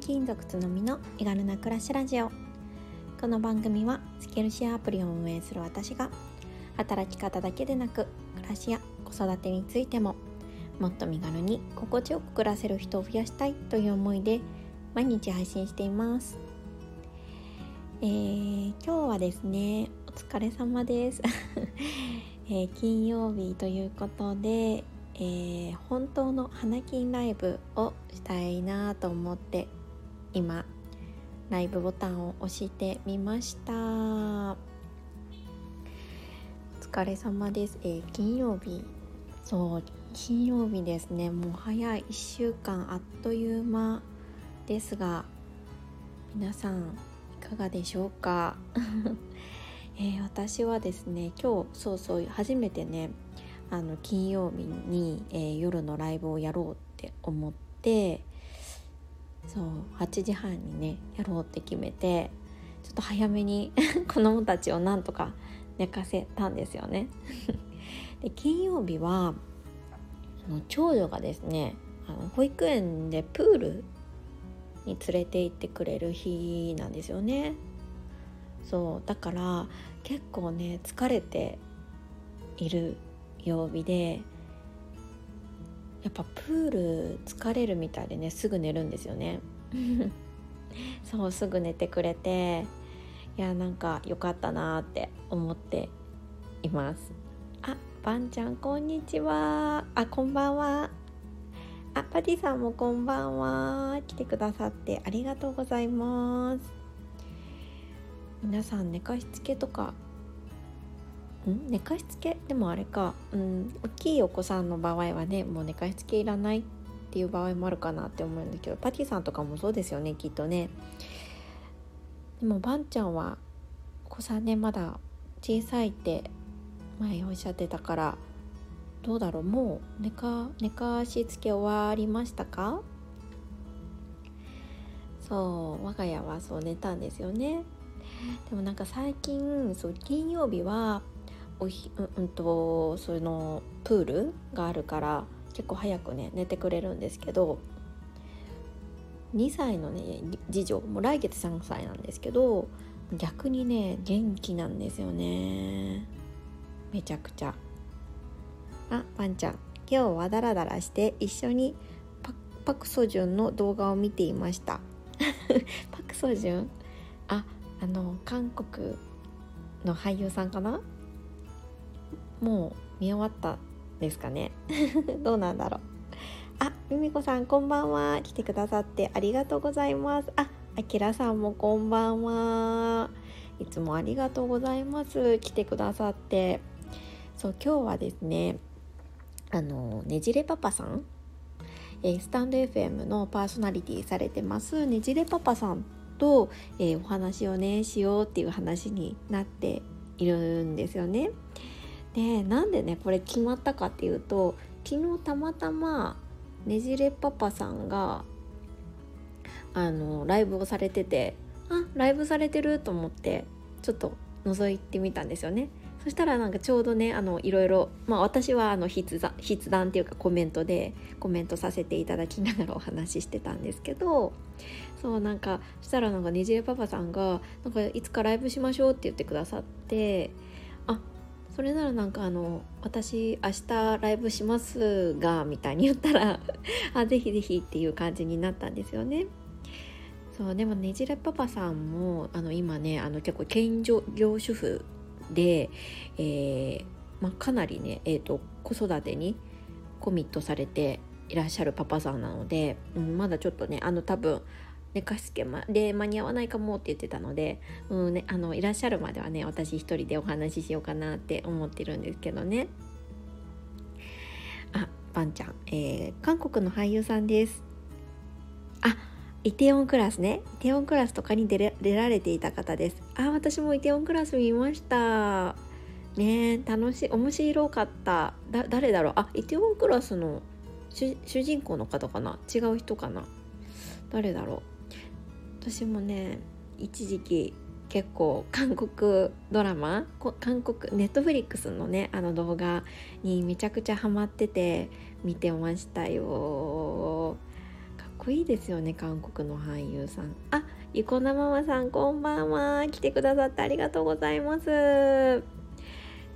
転勤族つのみの身軽な暮らしラジオ。この番組はスキルシェアアプリを運営する私が働き方だけでなく暮らしや子育てについてももっと身軽に心地よく暮らせる人を増やしたいという思いで毎日配信しています、えー、今日はですねお疲れ様です、えー、金曜日ということでえー、本当の花金ライブをしたいなと思って今ライブボタンを押してみました。お疲れ様です、えー、金曜日。そう金曜日ですね。もう早い。1週間あっという間ですが皆さんいかがでしょうか、えー、私はですね今日そうそう初めてねあの金曜日に、えー、夜のライブをやろうって思ってそう8時半にねやろうって決めてちょっと早めに 子供たちをなんとか寝かせたんですよね。で金曜日は長女がですねあの保育園でプールに連れて行ってくれる日なんですよね。そうだから結構ね疲れている曜日でやっぱプール疲れるみたいでねすぐ寝るんですよね。そうすぐ寝てくれていやなんか良かったなって思っています。あばんちゃんこんにちは。あこんばんは。あパティさんもこんばんは。来てくださってありがとうございます。皆さん寝かしつけとかん寝かしつけ？でもあれか、うん、大きいお子さんの場合はねもう寝かしつけいらないっていう場合もあるかなって思うんだけどパティさんとかもそうですよねきっとね。でもばんちゃんはお子さんねまだ小さいって前おっしゃってたからどうだろう？もう寝か寝かしつけ終わりましたか？そう我が家はそう寝たんですよね。でもなんか最近そう金曜日はおひう、うんとそのプールがあるから結構早くね寝てくれるんですけど2歳のね次女もう来月3歳なんですけど逆にね元気なんですよね。めちゃくちゃ。あパンちゃん。今日はダラダラして一緒にパパクソジュンの動画を見ていました。パクソジュン？ああの韓国の俳優さんかな？もう見終わったですかね。どうなんだろう。あみみこさんこんばんは。来てくださってありがとうございます。ああきらさんもこんばんは。いつもありがとうございます。来てくださって。そう今日はですねあのねじれパパさん？えー、スタンド FM のパーソナリティされてます。ねじれパパさんと、えー、お話をねしようっていう話になっているんですよね。でなんでねこれ決まったかっていうと昨日たまたまねじれパパさんがあのライブをされててあライブされてると思ってちょっと覗いてみたんですよね。そしたらなんかちょうどねあのいろいろまあ私はあの筆談筆談っていうかコメントでコメントさせていただきながらお話ししてたんですけどそうなんかしたらなんかねじれパパさんがなんかいつかライブしましょうって言ってくださってそれならなんかあの私明日ライブしますがみたいに言ったら あぜひぜひっていう感じになったんですよね。そうでもねじれパパさんもあの今ねあの結構兼業主婦で、えーまあ、かなりね、えーと、子育てにコミットされていらっしゃるパパさんなので、うん、まだちょっとねあの多分寝かしつけで間に合わないかもって言ってたので、うんね、あのいらっしゃるまではね私一人でお話ししようかなって思ってるんですけどね。あパンちゃん、えー、韓国の俳優さんです。あイテオンクラスね。イテオンクラスとかに出出られていた方です。あ私もイテオンクラス見ました。ね楽しい面白かった。だ誰だろう？あイテウォンクラスの主人公の方かな？違う人かな？誰だろう？私もね一時期結構韓国ドラマ韓国ネットフリックスのねあの動画にめちゃくちゃハマってて見てましたよ。かっこいいですよね韓国の俳優さん。あゆこなママさんこんばんは。来てくださってありがとうございます。え、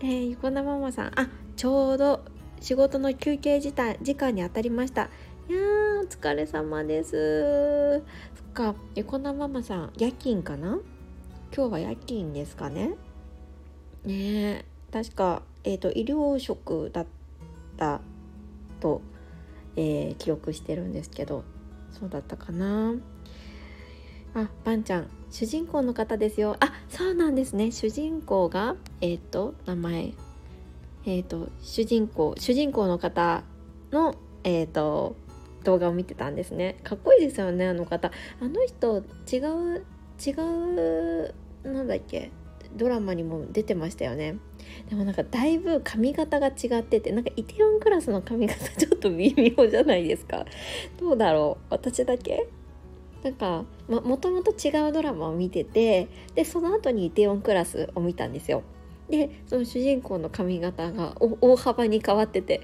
ゆこなママさん。あちょうど仕事の休憩時間に当たりました。いやーお疲れ様です。か。こなママさん夜勤かな？今日は夜勤ですかね？ね確かえっ、ー、と医療職だったと、えー、記憶してるんですけどそうだったかな？あパンちゃん主人公の方ですよ。あそうなんですね。主人公がえっ、ー、と名前。えっ、ー、と主人公主人公の方のえっ、ー、と動画を見てたんですね。かっこいいですよねあの方。あの人違う違うなんだっけドラマにも出てましたよね。でもなんかだいぶ髪型が違っててなんかイテウォンクラスの髪型 ちょっと微妙じゃないですか。どうだろう私だけ？なんかもともと違うドラマを見ててでその後にイテウォンクラスを見たんですよ。でその主人公の髪型が大幅に変わってて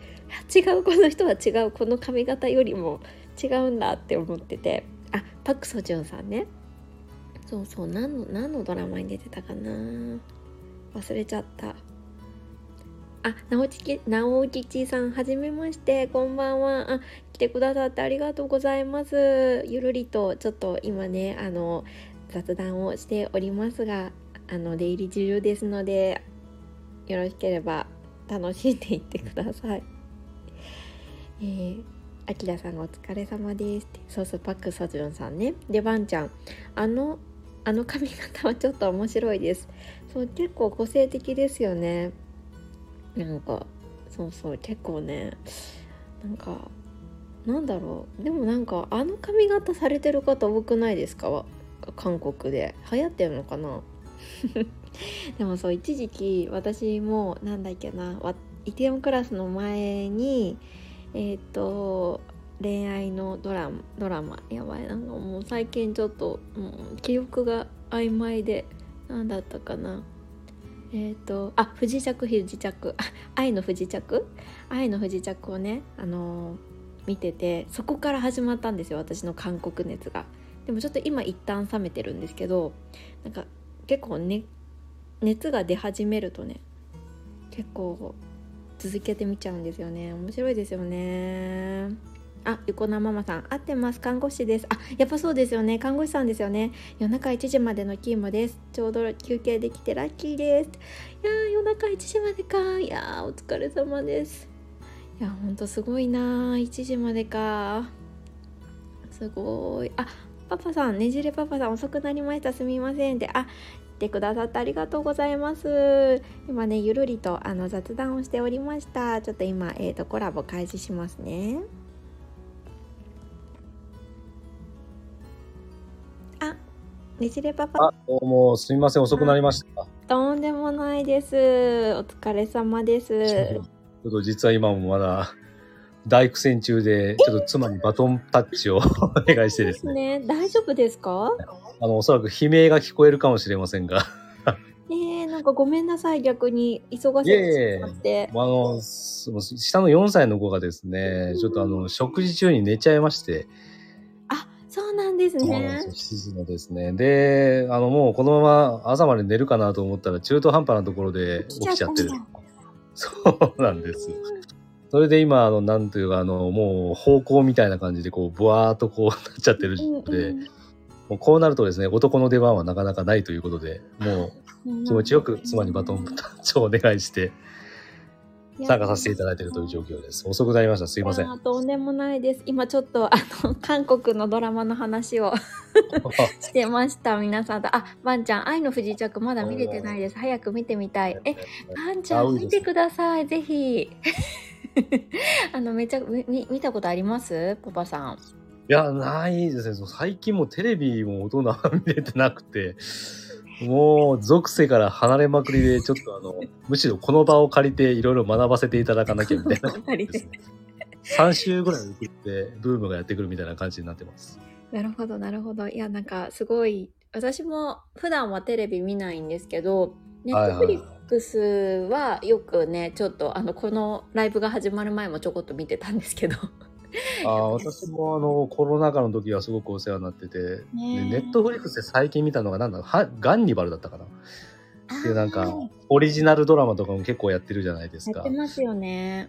違うこの人は違うこの髪型よりも違うんだって思っててあパク・ソジュンさんねそうそう何の何のドラマに出てたかな忘れちゃったあ、直吉、直吉さん、はじめまして、こんばんは。あ、来てくださってありがとうございます。ゆるりと、ちょっと今ね、あの、雑談をしておりますが、あの、出入り自由ですので、よろしければ楽しんでいってください。えー、あきらさんお疲れ様です。そうそう、パックソジュンさんね。で、ワンちゃん、あの、あの髪型はちょっと面白いです。そう、結構個性的ですよね。なんかそうそう結構ねなんかなんだろうでもなんかあの髪型されてる方多くないですか？韓国で流行ってるのかな？でもそう一時期私もなんだっけなイテオンクラスの前にえっ、と恋愛のドラマドラマやばいなんかもう最近ちょっともう記憶が曖昧で何だったかな。えっ、とあ不時着不時着。愛の不時着？愛の不時着をねあのー、見ててそこから始まったんですよ私の韓国熱が。でもちょっと今一旦冷めてるんですけどなんか結構ね熱が出始めるとね結構続けてみちゃうんですよね面白いですよねあ、横なママさん、合ってます。看護師です。あ、やっぱそうですよね。看護師さんですよね。夜中1時までの勤務です。ちょうど休憩できてラッキーです。いや夜中1時までか。いやお疲れ様です。いや、ほんとすごいな1時までか。すごい。あ、パパさん、ねじれパパさん、遅くなりました。すみません。で、あ、てくださってありがとうございます今ねゆるりとあの雑談をしておりましたちょっと今えっ、ー、とコラボ開始しますねねじれパパ。あ、どうも、すみません、遅くなりました。とんでもないです。お疲れ様です。ちょっと実は今もまだ、大苦戦中で、ちょっと妻にバトンタッチを お願いしてですね。ね大丈夫ですか？あの、おそらく悲鳴が聞こえるかもしれませんが。ええなんかごめんなさい、逆に忙しいしまって。あの、下の4歳の子がですね、ちょっとあの、食事中に寝ちゃいまして、そうなんですね。7時のですね。で、あの、もうこのまま朝まで寝るかなと思ったら中途半端なところで起きちゃってる。そうなんです。それで今、あの、なんというか、あの、もう方向みたいな感じで、こう、ブワーっとこうなっちゃってるので、うんうん、もうこうなるとですね、男の出番はなかなかないということで、もう気持ちよく妻にバトンタッチをお願いして、参加させていただいているという状況です。遅くなりました。すいません。とんでもないです。今ちょっとあの 韓国のドラマの話を してました。皆さんと。あ、ばんちゃん、愛の不時着まだ見れてないです。早く見てみたい。え、ばんちゃん見てください。ぜひ。あのめちゃ見見たことあります？パパさん。いや、ないですね。最近もテレビも大人見れてなくて。もう、属性から離れまくりで、ちょっとあの、むしろこの場を借りていろいろ学ばせていただかなきゃみたいな、3週ぐらい送って、ブームがやってくるみたいな感じになってます。なるほど、なるほど。いや、なんかすごい、私も普段はテレビ見ないんですけど、ネットフリックスはよくね、ちょっとあの、このライブが始まる前もちょこっと見てたんですけど、ああ、私もあの、コロナ禍の時はすごくお世話になってて、ねネットフリックスで最近見たのがなんだ？はガンニバルだったかな？っていうなんかオリジナルドラマとかも結構やってるじゃないですかやって。ますよね。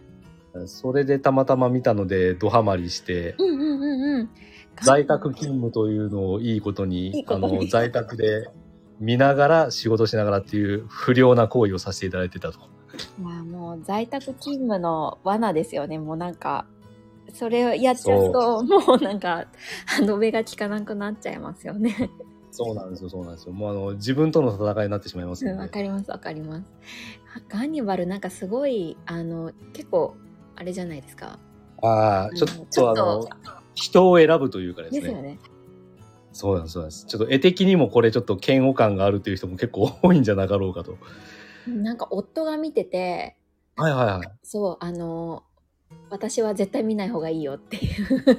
それでたまたま見たので、ドハマりして、うんうんうんうん。在宅勤務というのをいいことに、いいことにあの、在宅で見ながら仕事しながらっていう不良な行為をさせていただいてたと。まあもう在宅勤務の罠ですよね。もうなんか、それをやっちゃうと、もうなんか、歯止めが効かなくなっちゃいますよね。そうなんですよ、そうなんですよ。もうあの、自分との戦いになってしまいますうんので。わかります、わかります。ガンニバルなんかすごい、あの、結構、あれじゃないですか。ああ、ちょっうんとあの、人を選ぶというかですね。ですよね。そうなんです、そうなんです。ちょっと絵的にもこれちょっと嫌悪感があるという人も結構多いんじゃなかろうかと。なんか夫が見てて、はいはいはい。そう、あの、私は絶対見ない方がいいよっていう。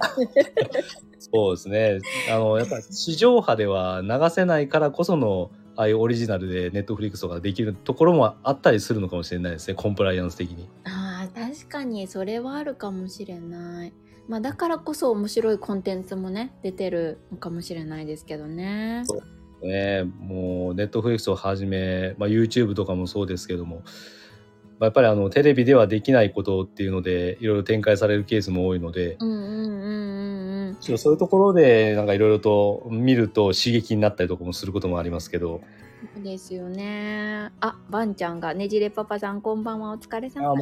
そうですね。あの、やっぱ地上波では流せないからこその、ああいうオリジナルでネットフリックスとかできるところもあったりするのかもしれないですね。コンプライアンス的に。ああ、確かにそれはあるかもしれない。まあだからこそ面白いコンテンツもね、出てるのかもしれないですけどね。そうね、もうネットフリックスをはじめ、まあ、YouTube とかもそうですけども、まあやっぱりあのテレビではできないことっていうのでいろいろ展開されるケースも多いので、うんうんうんうんうん。ちょっとそういうところでなんかいろいろと見ると刺激になったりとかもすることもありますけど、そうですよね。あ、ばんちゃんがねじれパパさんこんばんはお疲れ様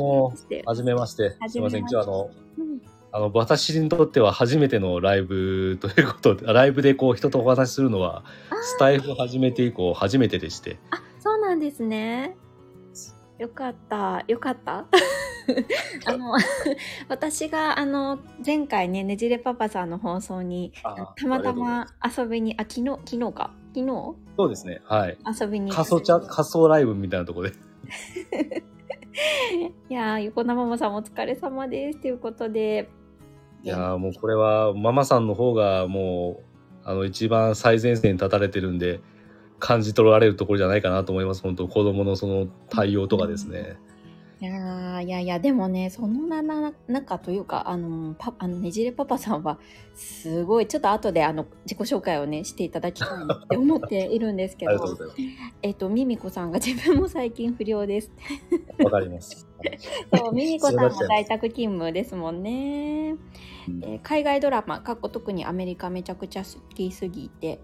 です。はじめまして。はすいません。今日あの、うんあの、私にとっては初めてのライブということで、ライブでこう人とお話しするのは、スタイフを始めて以降初めてでして。あ、そうなんですね。よかった。よかった？あの、私が、あの、前回ね、ねじれパパさんの放送に、あたまたま遊びに、あ、昨日、昨日か？昨日？そうですね。はい。遊びに。仮想チャ、仮想ライブみたいなところで。いやー、横生ママさんお疲れ様です。ということで。いやーもうこれはママさんの方がもうあの一番最前線に立たれてるんで感じ取られるところじゃないかなと思います。本当子供のその対応とかですね、いやーいやいや、でもね、そのな、な、中というか、あの、パ、あの、ねじれパパさんは、すごい、ちょっと後で、あの、自己紹介をね、していただきたいなって思っているんですけありがとうどご、ざいえっと、ミミコさんが自分も最近不良です。わかります、そう、ミミコさんも在宅勤務ですもんね。うん。えー海外ドラマ、かっこ特にアメリカめちゃくちゃ好きすぎて、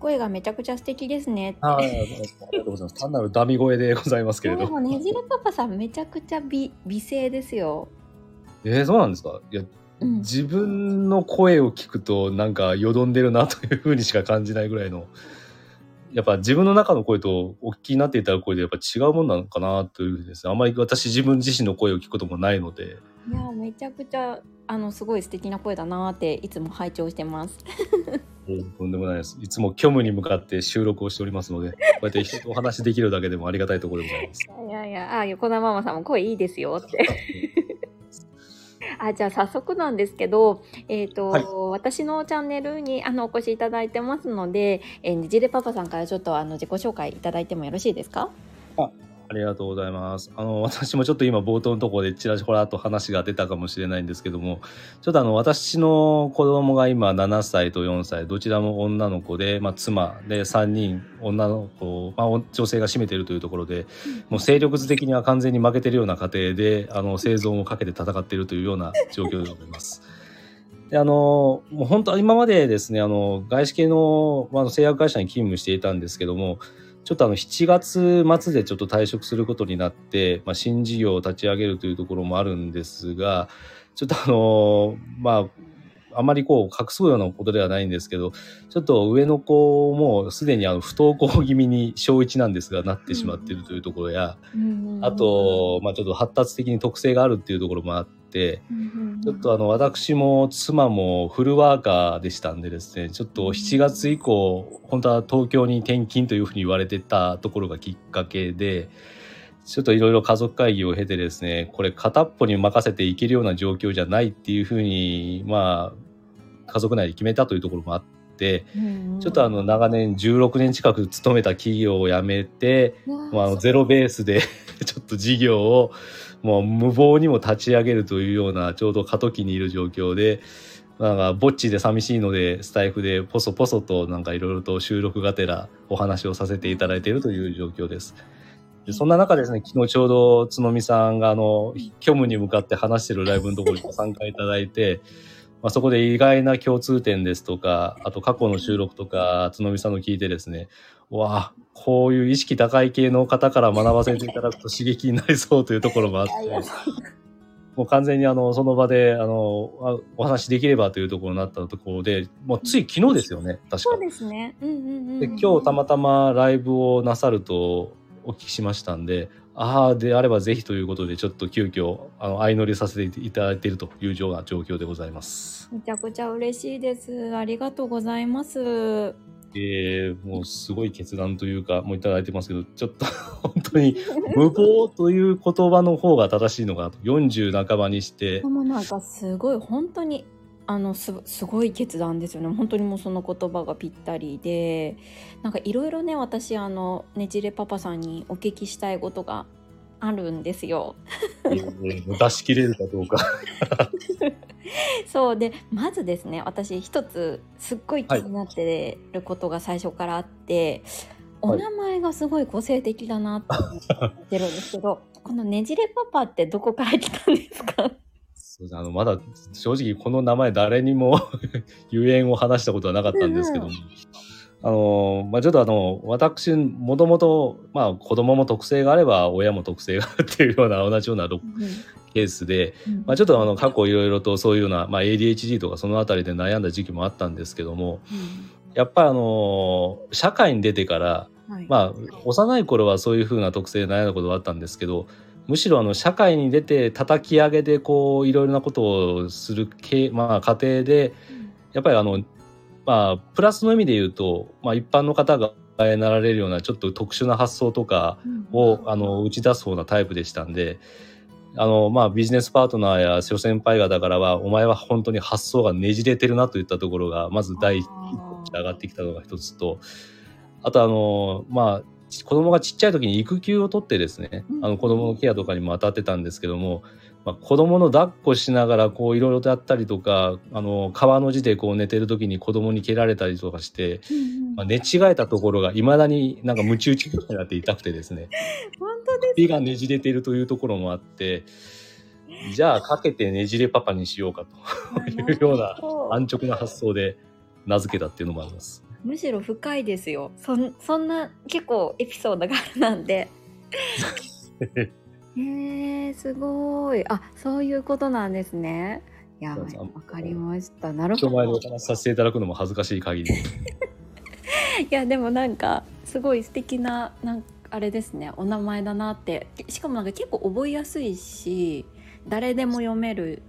声がめちゃくちゃ素敵ですね。って。はいありがとうございます。単なるダミ声でございますけれど。でもねじれパパさんめちゃくちゃ美美声ですよ。えー、そうなんですか？いやうん、自分の声を聞くとなんかよどんでるなというふうにしか感じないぐらいの。やっぱ自分の中の声とお聞きになっていただく声でやっぱ違うもんなのかなというふうにですね。あんまり私自分自身の声を聞くこともないのでいやめちゃくちゃあのすごい素敵な声だなっていつも拝聴してます。とんでもないです。いつも虚無に向かって収録をしておりますので、こうやって人とお話しできるだけでもありがたいところでございます。いやいやあ横田ママさんも声いいですよって。あ じゃあ早速なんですけど、えっ、と、はい私のチャンネルにあのお越しいただいてますので、えーねじれパパさんからちょっとあの自己紹介いただいてもよろしいですか？あありがとうございます。あの、私もちょっと今冒頭のところでちらほらと話が出たかもしれないんですけども、ちょっとあの、私の子供が今7歳と4歳、どちらも女の子で、まあ妻で3人女の子、まあ女性が占めているというところで、もう勢力図的には完全に負けてるような家庭で、あの、生存をかけて戦っているというような状況でございます。で、あの、もう本当今までですね、あの、外資系の、まあ、製薬会社に勤務していたんですけども、ちょっとあの7月末でちょっと退職することになって、まあ、新事業を立ち上げるというところもあるんですが、ちょっとあの、まあ、あまりこう隠すようなことではないんですけど、ちょっと上の子もすでにあの不登校気味に小1なんですがなってしまっているというところや、あと、まあちょっと発達的に特性があるっていうところもあって、ちょっとあの私も妻もフルワーカーでしたんでですね、ちょっと7月以降、本当は東京に転勤というふうに言われてたところがきっかけで、ちょっといろいろ家族会議を経てですね、これ片っぽに任せていけるような状況じゃないっていうふうに、まあ、家族内で決めたというところもあって、ちょっとあの長年16年近く勤めた企業を辞めて、まあ、ゼロベースで ちょっと事業をもう無謀にも立ち上げるというようなちょうど過渡期にいる状況でなんかぼっちで寂しいのでスタイフでポソポソとなんかいろいろと収録がてらお話をさせていただいているという状況です。でそんな中ですね、昨日ちょうどつのみさんがあの、虚無に向かって話してるライブのところにご参加いただいて、まあ、そこで意外な共通点ですとか、あと過去の収録とか、角見さんの聞いてですね、わあ、こういう意識高い系の方から学ばせていただくと刺激になりそうというところもあって、もう完全にあの、その場で、あの、あお話できればというところになったところで、もうつい昨日ですよね、確か。そうですね。うんうんうん。で今日たまたまライブをなさるとお聞きしましたんで、ああ、であればぜひということで、ちょっと急遽、あの、相乗りさせていただいているというような状況でございます。めちゃくちゃ嬉しいです。ありがとうございます。えー、もうすごい決断というか、もういただいてますけど、ちょっと 本当に無謀という言葉の方が正しいのかなと。40半ばにしてで、もなんかすごい本当にあのすすごい決断ですよね本当にもうその言葉がぴったりでなんかいろいろね私あのねじれパパさんにお聞きしたいことがあるんですよ。えー出し切れるかどうか。そうでまずですね私一つすっごい気になってることが最初からあって、お名前がすごい個性的だなって思ってるんですけどこのねじれパパってどこから来たんですか？そうあのまだ正直この名前誰にも ゆえんを話したことはなかったんですけども、あのまあ、ちょっとあの私もともとまあ子供も特性があれば親も特性があるっていうような同じようなロケースで、うん。まあ、ちょっとあの過去いろいろとそういうような、まあ、ADHD とかそのあたりで悩んだ時期もあったんですけどもやっぱりあの社会に出てからはい。まあ、幼い頃はそういうふうな特性で悩んだことはあったんですけどむしろあの社会に出て叩き上げでこういろいろなことをする系、まあ、過程でやっぱりあの、まあ、プラスの意味で言うと、まあ、一般の方がなられるようなちょっと特殊な発想とかをあの打ち出す方なタイプでしたんで。あのまあ、ビジネスパートナーや諸先輩方からはお前は本当に発想がねじれてるなといったところがまず第一上がってきたのが一つとあとあのまあ子供がちっちゃい時に育休を取ってですね、うん。あの子供のケアとかにも当たってたんですけども、まあ、子供の抱っこしながらこういろいろとやったりとかあの川の字でこう寝てる時に子供に蹴られたりとかして、まあ、寝違えたところがいまだになんかムチ打ちになって痛くてですね。本当です首がねじれてるというところもあってじゃあかけてねじれパパにしようかと。いうような安直な発想で名付けたっていうのもあります。むしろ深いですよ。そんそんな結構エピソードがあるなんで へえすごい。あそういうことなんですね。いやわかりました。なる人ほど。前でお話しさせていただくのも恥ずかしい限り。いやでもなんかすごい素敵ななんあれですね。お名前だなって。しかもなんか結構覚えやすいし誰でも読める。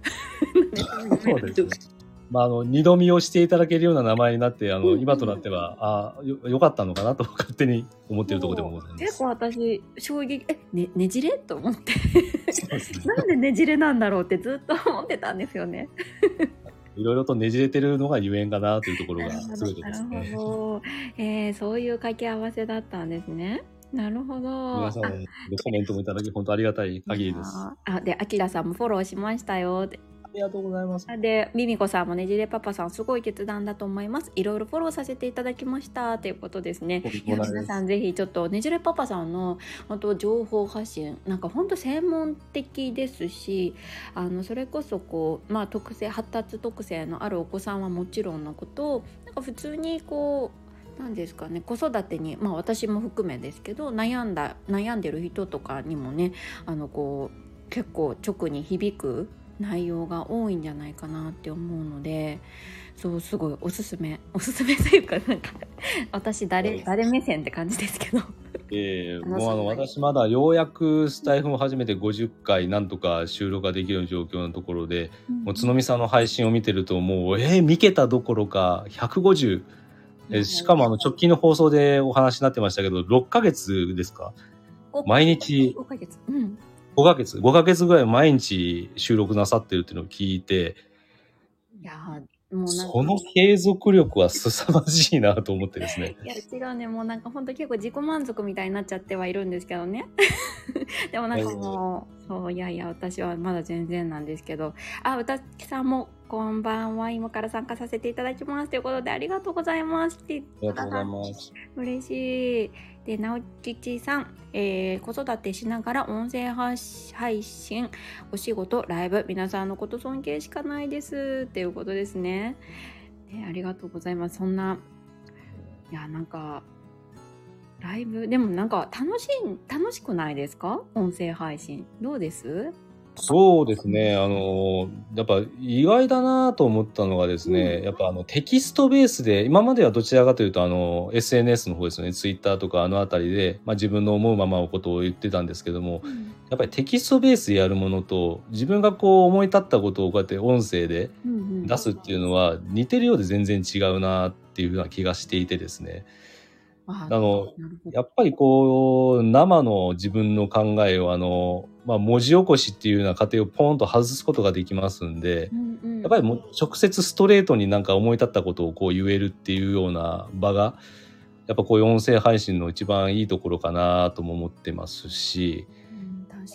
そうですね。まあ、あの、二度見をしていただけるような名前になって、あの、うんうん今となっては、ああ、よ、よかったのかなと 勝手に思っているところでもございます。結構私衝撃えねねじれ？と思ってなんでねじれなんだろうってずっと思ってたんですよね。いろいろとねじれてるのがゆえんかなというところがなるほ全てですねる。ほど、えー、そういう掛け合わせだったんですね。なるほど。あ皆さんのコメントもいただき、本当ありがたい限りです。ああで、あきらさんもフォローしましたよって。りがとうございます。で、ミミコさんもねじれパパさんすごい決断だと思います。いろいろフォローさせていただきましたということですね。いや皆さんぜひちょっとねじれパパさんの本当情報発信なんか本当専門的ですしあのそれこそこうまあ特性発達特性のあるお子さんはもちろんのことなんか普通にこうなんですかね子育てにまあ私も含めですけど悩んだ悩んでる人とかにもねあのこう結構直に響く内容が多いんじゃないかなって思うのでそうすごいおすすめおすすめというかなんか 私誰誰目線って感じですけど。えー、もうあの私まだようやくスタイフを始めて50回なんとか収録ができる状況のところで、もう角見さんの配信を見てるともうえー、見けたどころか150えーしかもあの直近の放送でお話になってましたけど6ヶ月ですか？毎日。5ヶ月。うん5ヶ月。5ヶ月ぐらい毎日収録なさってるっていうのを聞いていやーもうその継続力は凄まじいなと思ってですね。いや違うねもうなんか本当結構自己満足みたいになっちゃってはいるんですけどね。でもなんかもうそういやいや私はまだ全然なんですけど。あ歌木さんもこんばんは。今から参加させていただきます。ということでありがとうございます。ありがとうございます。嬉しい。で直吉さん、えー、子育てしながら音声配信お仕事ライブ皆さんのこと尊敬しかないです。っていうことですね。ねありがとうございます。そんないやなんかライブ？でもなんか楽しい楽しくないですか？音声配信。どうです？そうですね。あの、やっぱ意外だなと思ったのがですね、うん、やっぱあのテキストベースで、今まではどちらかというとあの SNS の方ですよね、ツイッターとかあの辺りで、まあ、自分の思うままのことを言ってたんですけども、うん、やっぱりテキストベースでやるものと、自分がこう思い立ったことをこうやって音声で出すっていうのは似てるようで全然違うなっていうふうな気がしていてですね。あの、やっぱりこう、生の自分の考えを、あの、まあ、文字起こしっていうような過程をポンと外すことができますんで、うんうん、やっぱりもう直接ストレートになんか思い立ったことをこう言えるっていうような場が、やっぱこういう音声配信の一番いいところかなとも思ってますし、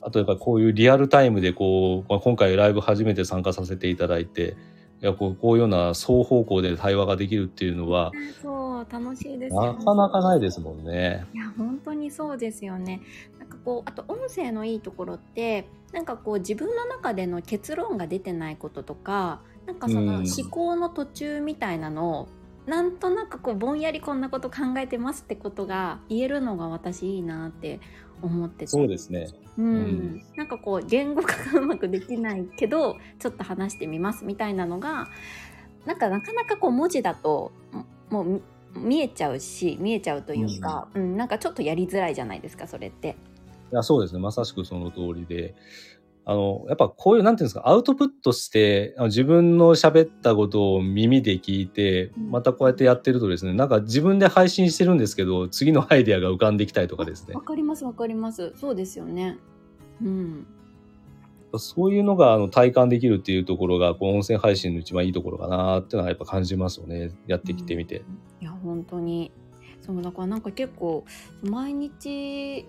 あとやっぱこういうリアルタイムでこう、まあ、今回ライブ初めて参加させていただいて、いやこうこういうような双方向で対話ができるっていうのは、そう楽しいです、ね、なかなかないですもんね。いや本当にそうですよね。なんかこうあと音声のいいところってなんかこう自分の中での結論が出てないこととかなんかその思考の途中みたいなのを、うん、なんとなくこうぼんやりこんなこと考えてますってことが言えるのが私いいなって思っててそうですね、うん、うん、なんかこう言語化がうまくできないけどちょっと話してみますみたいなのがなんかなかなかこう文字だともう見えちゃうし見えちゃうというか、うん、うん、なんかちょっとやりづらいじゃないですかそれって。いやそうですね。まさしくその通りであの、やっぱこういう、なんていうんですか、アウトプットして、自分の喋ったことを耳で聞いて、またこうやってやってるとですね、なんか自分で配信してるんですけど、次のアイデアが浮かんできたりとかですね。わかりますわかります。そうですよね。うん。そういうのがあの体感できるっていうところが、こう音声配信の一番いいところかなっていうのはやっぱ感じますよね。やってきてみて。うん、いや、本当に。そうだからなんか結構毎日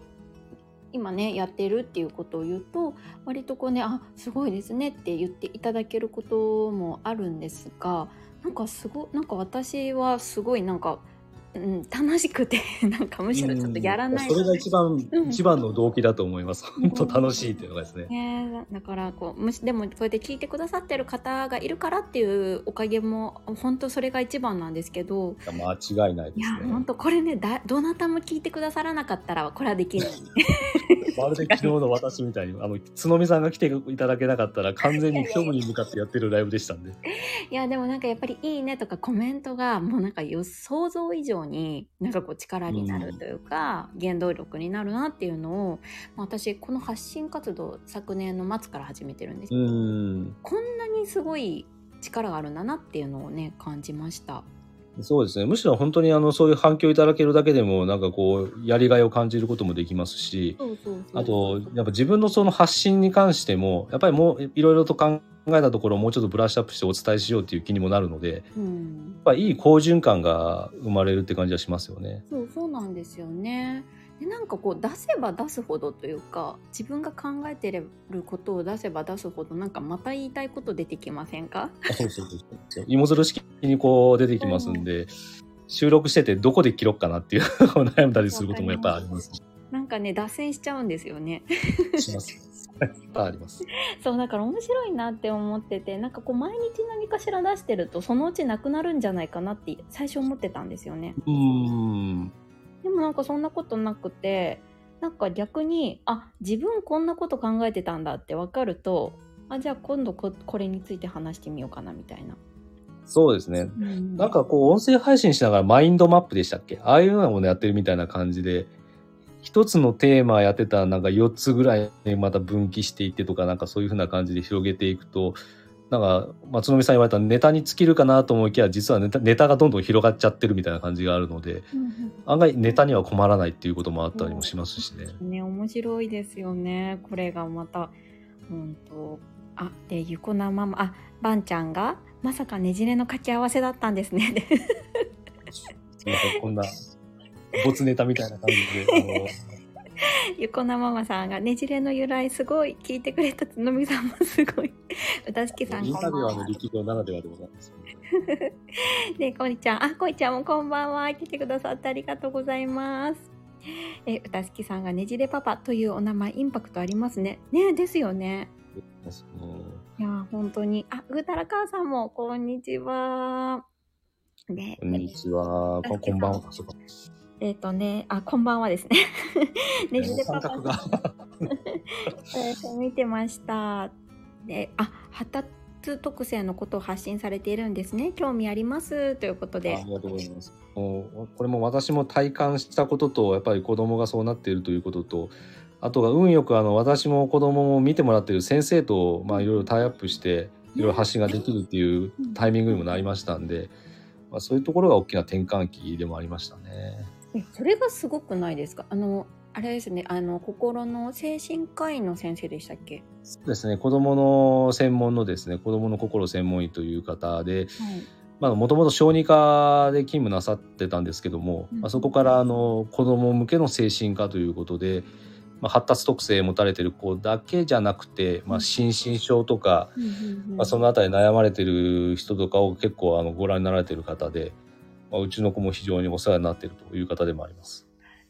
今ねやってるっていうことを言うと割とこうねあすごいですねって言っていただけることもあるんですがなんかすごなんか私はすごいなんかうん、楽しくて なんかむしろちょっとやらない、うん、それが一番、うん、一番の動機だと思います。本当楽しいっていうのがですね。ねだからこうむしでもこうやって聞いてくださってる方がいるからっていうおかげも本当それが一番なんですけど。間違いないですね。いや本当これねだどなたも聞いてくださらなかったらこれはできない。まるで昨日の私みたいにあの角見さんが来ていただけなかったら完全に虚無に向かってやってるライブでしたんで。いやでもなんかやっぱりいいねとかコメントがもうなんか予想像以上になんかこう力になるというか、うん、原動力になるなっていうのを、まあ、私この発信活動昨年の末から始めてるんですけど、うん、こんなにすごい力があるんだなっていうのをね感じました。そうですね。むしろ本当にあのそういう反響いただけるだけでもなんかこうやりがいを感じることもできますし、あとやっぱ自分のその発信に関してもやっぱりもういろいろと考えたところをもうちょっとブラッシュアップしてお伝えしようっていう気にもなるので、うん、やいい好循環が生まれるって感じはしますよね。そうそうなんですよね。でなんかこう出せば出すほどというか自分が考えてることを出せば出すほどなんかまた言いたいこと出てきませんか？そうそうそう芋づる式にこう出てきますんで、うん、収録しててどこで切ろうかなっていう悩んだりすることもやっぱりあります。なんかね脱線しちゃうんですよね。しますあります。そうだから面白いなって思っててなんかこう毎日何かしら出してるとそのうちなくなるんじゃないかなって最初思ってたんですよね。うん。でもなんかそんなことなくてなんか逆にあ自分こんなこと考えてたんだって分かるとあじゃあ今度ここれについて話してみようかなみたいな。そうですね、うん、なんかこう音声配信しながらマインドマップでしたっけ？ああいうのもねやってるみたいな感じで一つのテーマやってたらなんか4つぐらいまた分岐していってとかなんかそういうふうな感じで広げていくとなんか松野美さん言われたネタに尽きるかなと思いきや実はネタネタがどんどん広がっちゃってるみたいな感じがあるので、うんうん、案外ネタには困らないっていうこともあったりもしますしね。ね面白いですよねこれがまた。本当あでゆこなママあばんちゃんがまさかねじれの掛け合わせだったんですね。こんな没ネタみたいな感じで。ゆこなママさんがねじれの由来すごい聞いてくれたつのみさんもすごい。うたすきさんインタビュアーの。力量ならではでございます。で、こいちゃん、あ、こいちゃんもこんばんは。来てくださってありがとうございます。え、うたすきさんがねじれパパというお名前インパクトありますね。ねですよね。いや、本当に。あ、ぐーたら母さんも、こんにちは。で、こんにちは。ここんばんは。えっ、とね、あ、こんばんはですね。ねじれパパが。えー 見てました。で、あ、発達特性のことを発信されているんですね。興味ありますということあであ。りがとうございます。もうこれも私も体感したことと、やっぱり子供がそうなっているということと、あとが運よくあの私も子供も見てもらっている先生とまあいろいろタイアップしていろいろ発信ができるっていうタイミングにもなりましたんで、まあ、そういうところが大きな転換期でもありましたね。えそれがすごくないですか？あの、あれですね、あの、心の精神科医の先生でしたっけ？そうですね。子供の専門のですね子供の心専門医という方ではい。まあもともと小児科で勤務なさってたんですけども、うん。まあ、そこからあの子供向けの精神科ということで、まあ、発達特性持たれてる子だけじゃなくて、まあ、心身症とか、まあ、そのあたり悩まれてる人とかを結構あのご覧になられてる方で、まあ、うちの子も非常にお世話になっているという方でもあります。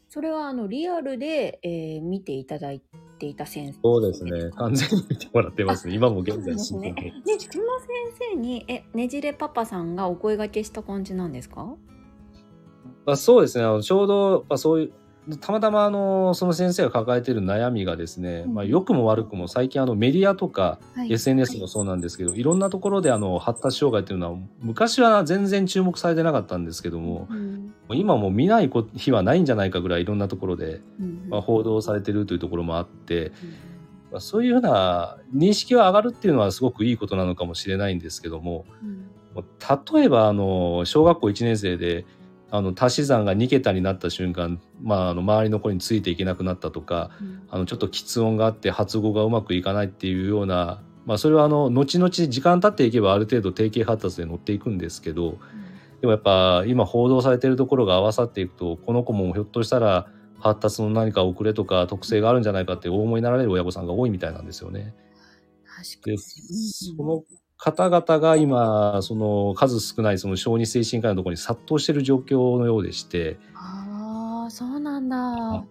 それはあのリアルで、えー見ていただいていた先生そうですね。完全に見てもらってますね。今も現在。進行形。で、その先生に、え、ねじれパパさんがお声掛けした感じなんですか？まあ、そうですね。あのちょうど、まあ、そういうたまたまあのその先生が抱えている悩みがですね、うん。まあ、良くも悪くも最近あのメディアとかは SNS もそうなんですけど、い、ろんなところであの発達障害っていうのは昔は全然注目されてなかったんですけども、うん。今もう見ない日はないんじゃないかぐらいいろんなところで、うん。まあ、報道されてるというところもあって、まあ、そういうふうな認識が上がるっていうのはすごくいいことなのかもしれないんですけども、例えばあの小学校1年生であの足し算が2桁になった瞬間、まあ、あの周りの子についていけなくなったとかうんあのちょっと喫音があって発語がうまくいかないっていうような、まあ、それはあの後々時間経っていけばある程度定型発達で乗っていくんですけどでもやっぱ今報道されているところが合わさっていくとこの子もひょっとしたら発達の何か遅れとか特性があるんじゃないかってお思いになられる親御さんが多いみたいなんですよね。確かに。でその方々が今その数少ないその小児精神科医のところに殺到している状況のようでして。ああ、そうなんだ。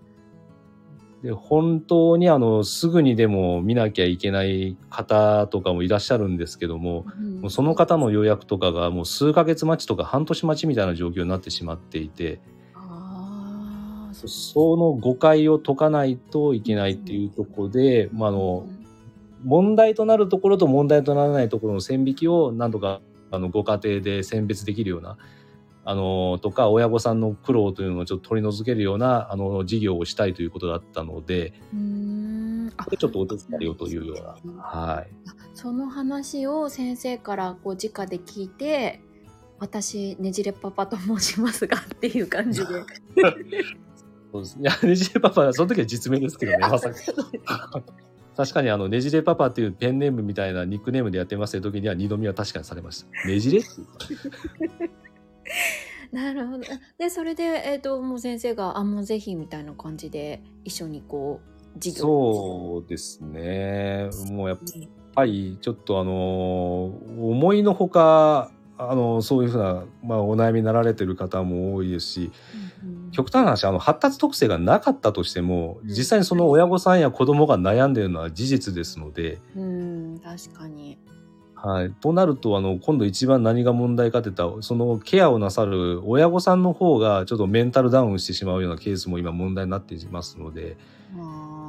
で本当にあのすぐにでも見なきゃいけない方とかもいらっしゃるんですけどもうん。もうその方の予約とかがもう数ヶ月待ちとか半年待ちみたいな状況になってしまっていてああ、そその誤解を解かないといけないっていうところで、まあ、あの問題となるところと問題とならないところの線引きを何とかあのご家庭で選別できるようなあのとか親御さんの苦労というのをちょっと取り除けるようなあの事業をしたいということだったのでちょっとお手伝いをというようなはい。その話を先生からこう直で聞いて私ねじれパパと申しますがっていう感じで。そうです。いやねじれパパその時は実名ですけどねまさか 確かにあのねじれパパっていうペンネームみたいなニックネームでやってますって時には二度見は確かにされました。ねじれ なるほど。でそれで、えー、ともう先生が「あもうぜひ」みたいな感じで一緒にこう授業そうですね。もうやっぱりちょっとあの思いのほかあのそういうふうな、まあ、お悩みになられてる方も多いですしうん極端な話あの発達特性がなかったとしてもうん。実際にその親御さんや子供が悩んでいるのは事実ですので、うん確かに。はい、となるとあの今度一番何が問題かって言ったらそのケアをなさる親御さんの方がちょっとメンタルダウンしてしまうようなケースも今問題になっていますので。あ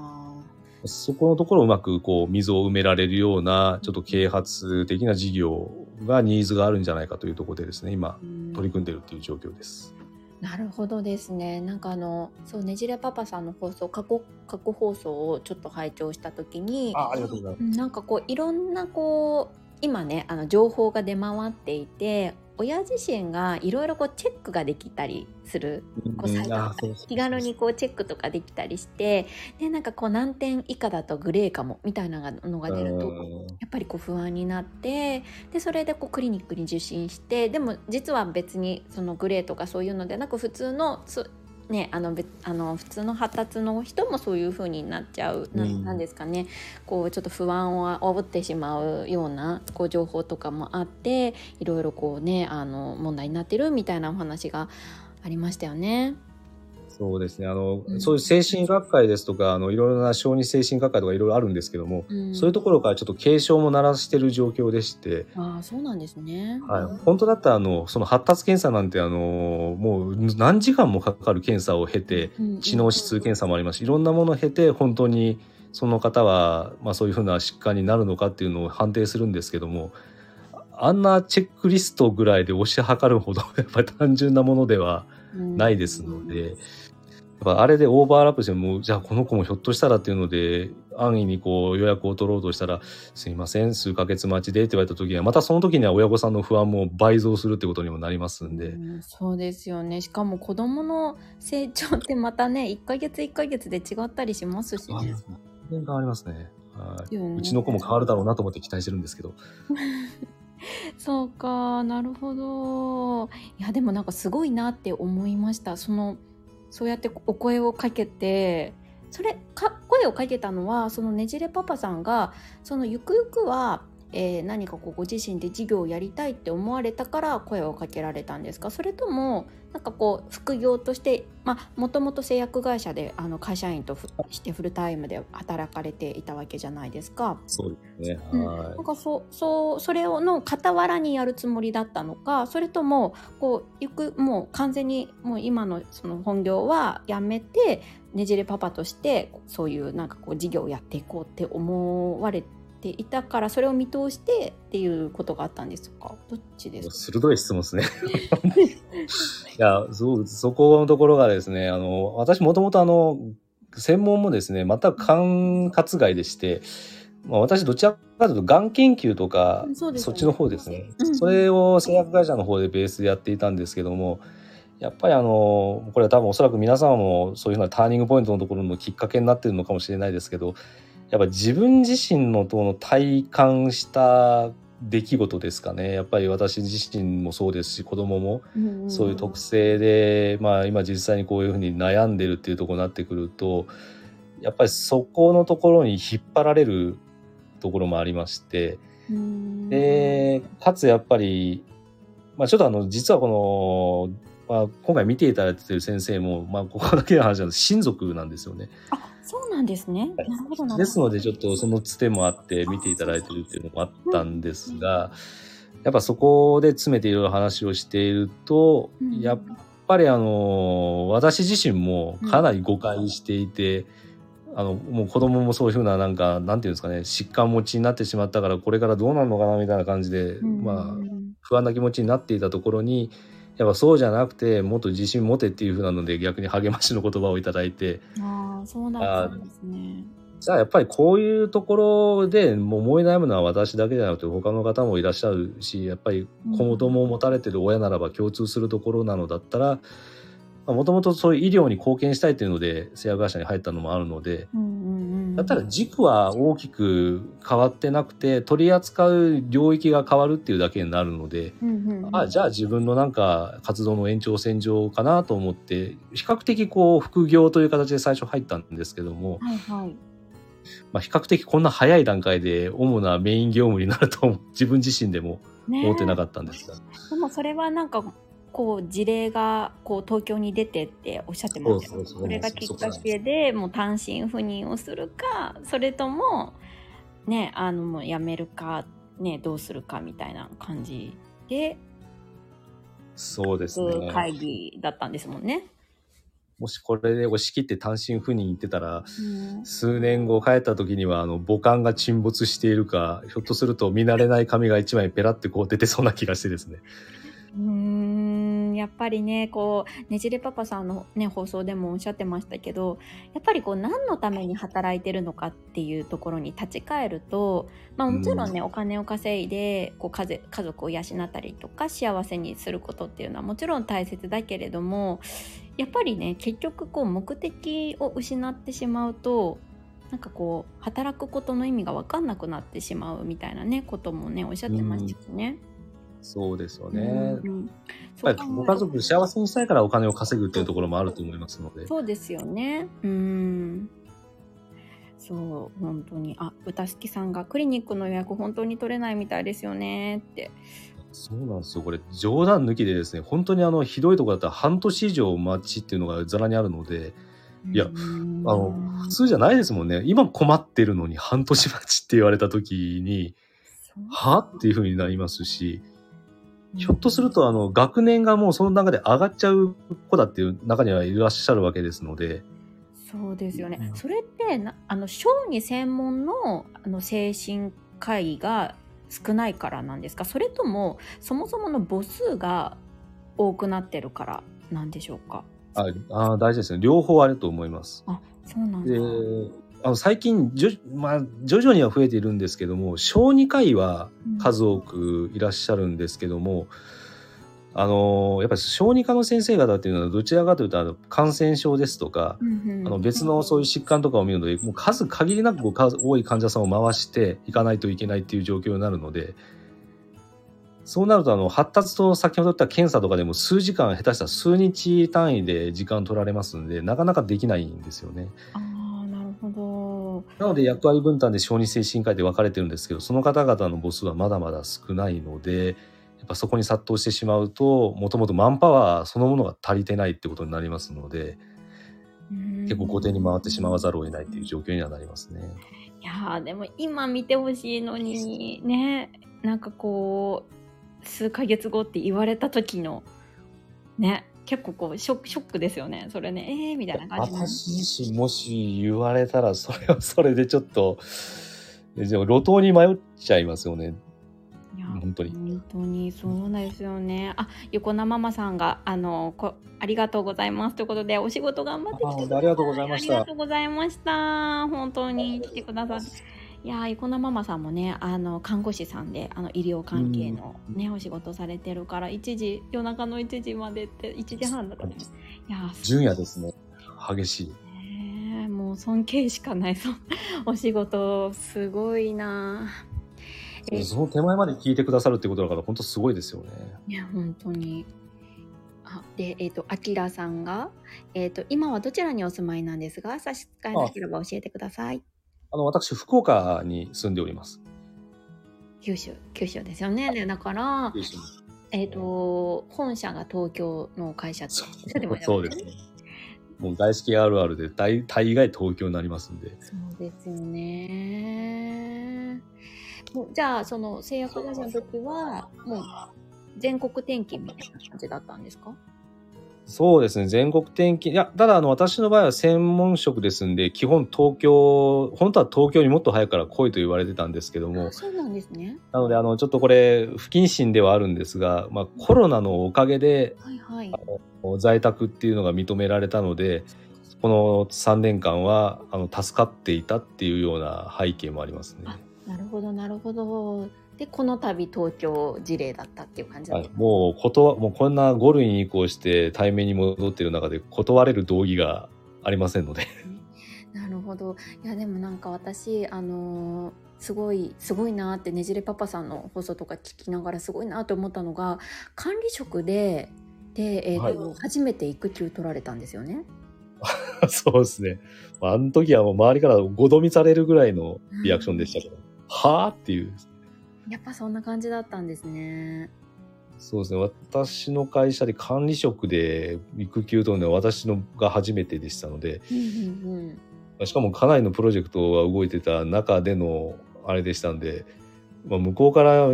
そこのところをうまくこう溝を埋められるようなちょっと啓発的な事業がニーズがあるんじゃないかというところでですね今取り組んでるっていう状況です。なるほどですね。なんかあのそうねじれパパさんの放送過去過去放送をちょっと拝聴した時に、あありがとうございます。うんなんかこういろんなこう今ねあの情報が出回っていて親自身がいろいろチェックができたりする。こううんサイトあそうそう。気軽にこうチェックとかできたりしてでなんかこう何点以下だとグレーかもみたいなのが出るとうん。やっぱりこう不安になってでそれでこうクリニックに受診してでも実は別にそのグレーとかそういうのでなく普通のそねあのべあの普通の発達の人もそういう風になっちゃう、なうんなんですかねこうちょっと不安を煽ってしまうようなこう情報とかもあっていろいろこうねあの問題になってるみたいなお話がありましたよね。そうですね。あの、うんそういう精神学会ですとか、あの、いろいろな小児精神学会とかいろいろあるんですけども、うんそういうところからちょっと警鐘も鳴らしてる状況でして、ああそうなんですね。はい、本当だったらあのその発達検査なんてあのもう何時間もかかる検査を経てうん知能指数検査もありますしいろんなものを経て本当にその方は、まあ、そういうふうな疾患になるのかっていうのを判定するんですけどもあんなチェックリストぐらいで推し量るほどやっぱり単純なものではないですので。あれでオーバーラップしてもうじゃあこの子もひょっとしたらっていうので安易にこう予約を取ろうとしたら「すいません数ヶ月待ちで」って言われた時にはまたその時には親御さんの不安も倍増するってことにもなりますんで、うんそうですよね。しかも子どもの成長ってまたね1ヶ月1ヶ月で違ったりしますしね。全然変わりますね。はい。よね。うちの子も変わるだろうなと思って期待してるんですけど。そうかなるほど。いやでもなんかすごいなって思いました。そのそうやってお声をかけてそれか声をかけたのはそのねじれパパさんがそのゆくゆくは、えー何かこうご自身で事業をやりたいって思われたから声をかけられたんですか？それともなんかこう副業としてもともと製薬会社であの会社員とふしてフルタイムで働かれていたわけじゃないですか。そうですね。うんはなんかそうそうそれをの傍らにやるつもりだったのか？それともこうゆくもう完全にもう今のその本業はやめてねじれパパとしてそういうなんかこう事業をやっていこうって思われていたからそれを見通してっていうことがあったんですか？どっちでい。すか？鋭い質問ですね。いや、そう、そこのところがですね、あの、私もともとあの、専門もですね、全く管轄外でして、まあ、私どちらかというと、がん研究とか、そねそっちの方ですね。うんそれを製薬会社の方でベースでやっていたんですけども、やっぱりあの、これは多分おそらく皆様もそういうふうなターニングポイントのところのきっかけになってるのかもしれないですけど、やっぱ自分自身のとの体感した出来事ですかね。やっぱり私自身もそうですし、子供もそういう特性で、まあ今実際にこういうふうに悩んでるっていうところになってくると、やっぱりそこのところに引っ張られるところもありまして、うんで、かつやっぱり、まあちょっとあの、実はこの、まあ今回見ていただいてる先生も、まあここだけの話なんです親族なんですよね。あそうなんですね。はい。なるほどなるほど。ですのでちょっとそのつてもあって見ていただいてるっていうのもあったんですが、やっぱそこで詰めていろいろ話をしていると、うん。やっぱりあの私自身もかなり誤解していて、あのもう子供もそういうふうななんかなんていうんですかね疾患持ちになってしまったからこれからどうなるのかなみたいな感じで、うん。まあ不安な気持ちになっていたところにやっぱそうじゃなくてもっと自信持てっていうふうなので逆に励ましの言葉をいただいてああそうだったんですね。じゃあやっぱりこういうところでもう思い悩むのは私だけじゃなくて他の方もいらっしゃるしやっぱり子供を持たれてる親ならば共通するところなのだったらもともとそういう医療に貢献したいというので製薬会社に入ったのもあるのでだったら軸は大きく変わってなくて取り扱う領域が変わるっていうだけになるので。あじゃあ自分のなんか活動の延長線上かなと思って比較的こう副業という形で最初入ったんですけども、はいはい。まあ、比較的こんな早い段階で主なメイン業務になると自分自身でもね思ってなかったんですが、でもそれはなんかこう事例がこう東京に出てっておっしゃってました。よそれがきっかけでもう単身赴任をするかそれともねあのもう辞めるかねどうするかみたいな感じでそうですね。会議だったんですもんね。もしこれで押し切って単身赴任行ってたらうん。数年後帰った時にはあの母艦が沈没しているかひょっとすると見慣れない紙が一枚ペラってこう出てそうな気がしてですね。うーんやっぱりねこうねじれパパさんの、ね、放送でもおっしゃってましたけどやっぱりこう何のために働いてるのかっていうところに立ち返ると、まあ、もちろんね、お金を稼いでこう家ぜ家族を養ったりとか幸せにすることっていうのはもちろん大切だけれどもやっぱりね結局こう目的を失ってしまうとなんかこう働くことの意味が分かんなくなってしまうみたいなねこともねおっしゃってましたよね。そうですよね。うんやっぱりご家族幸せにしたいからお金を稼ぐっていうところもあると思いますので。そうですよね。うん。そう、本当に。あ、歌好きさんがクリニックの予約本当に取れないみたいですよねって。そうなんですよ。これ冗談抜きでですね、本当にあのひどいところだったら半年以上待ちっていうのがざらにあるので、いやうんあの普通じゃないですもんね。今困ってるのに半年待ちって言われた時に、は？っていう風になりますし、ひょっとするとあの学年がもうその中で上がっちゃう子だっていう中にはいらっしゃるわけですので、そうですよね。うんそれってなあの小児専門のあの精神科医が少ないからなんですか？それともそもそもの母数が多くなってるからなんでしょうか？ああ大事ですね。両方あると思います。あそうなんでだ。あの最近じょ、まあ、徐々には増えているんですけども小児科医は数多くいらっしゃるんですけども、あのやっぱり小児科の先生方っていうのはどちらかというとあの感染症ですとか、うんうんあの別のそういう疾患とかを見るのでもう数限りなくこう数多い患者さんを回していかないといけないっていう状況になるのでそうなるとあの発達と先ほど言った検査とかでも数時間下手したら数日単位で時間取られますんでなかなかできないんですよね。ほど。なので役割分担で小児精神科医で分かれてるんですけどその方々の母数はまだまだ少ないのでやっぱそこに殺到してしまうともともとマンパワーそのものが足りてないってことになりますので結構後手に回ってしまわざるを得ないっていう状況にはなりますね。いやーでも今見てほしいのにねなんかこう数ヶ月後って言われた時のね結構こうショックショックですよね。それねえー、みたいな感じで私自身もし言われたらそれは それでちょっとでも路頭に迷っちゃいますよね。本当に。本当にそうですよね。あ横名ママさんがあのこありがとうございますということでお仕事頑張ってきてくださいあありがとうございました。ありがとうございました。本当に来てくださっていやー横名ママさんもねあの看護師さんであの医療関係のね、お仕事されてるから1時夜中の1時までって1時半だったね。いや純也ですね。激しい。ねもう尊敬しかないそん お仕事すごいなえその手前まで聞いてくださるってことだから本当すごいですよね。いや本当に。あでえっ、とあきらさんがえっ、と今はどちらにお住まいなんですが差し支えなければ教えてくださいあの私福岡に住んでおります。九州九州ですよね。でだからえっ、と本社が東京の会社ってそう。でもそうですね。もう外資系あるあるで大大概東京になりますんで。そうですよね。もうじゃあその製薬会社の時はもう全国転勤みたいな感じだったんですか？そうですね全国転勤。いやただあの私の場合は専門職ですんで基本東京本当は東京にもっと早くから来いと言われてたんですけども。あそうなんですね。なのであのちょっとこれ不謹慎ではあるんですが、まあ、コロナのおかげではいはい。在宅っていうのが認められたのでこの3年間はあの助かっていたっていうような背景もありますね。あなるほどなるほどでこの度東京事例だったっていう感じだはい、もう断もうこんな5類に移行して対面に戻っている中で断れる道義がありませんので。なるほど。いやでもなんか私あのーすごいすごいなってねじれパパさんの放送とか聞きながらすごいなと思ったのが管理職でで、えーとは初めて育休取られたんですよね。そうですね。あの時はもう周りからごどみされるぐらいのリアクションでしたけど、はあっていうやっぱそんな感じだったんですね。そうですね私の会社で管理職で育休取るのは私のが初めてでしたのでうんしかもかなりのプロジェクトが動いてた中でのあれでしたんで、まあ、向こうから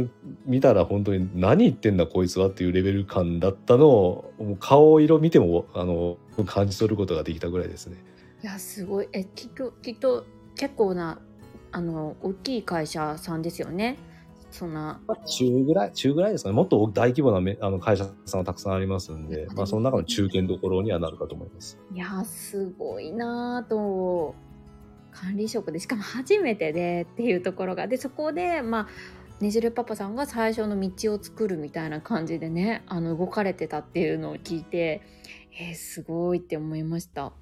見たら本当に何言ってんだこいつはっていうレベル感だったのを顔色見てもあの感じ取ることができたぐらいですね。いやすごいえきっときっと結構なあの大きい会社さんですよね。そんな中ぐらい中ぐらいですかねもっと大規模なめあの会社さんはたくさんありますんで、まあ、その中の中堅どころにはなるかと思います。いやすごいなぁと管理職でしかも初めてでっていうところがでそこでまあねじれパパさんが最初の道を作るみたいな感じでねあの動かれてたっていうのを聞いてえーすごいって思いました。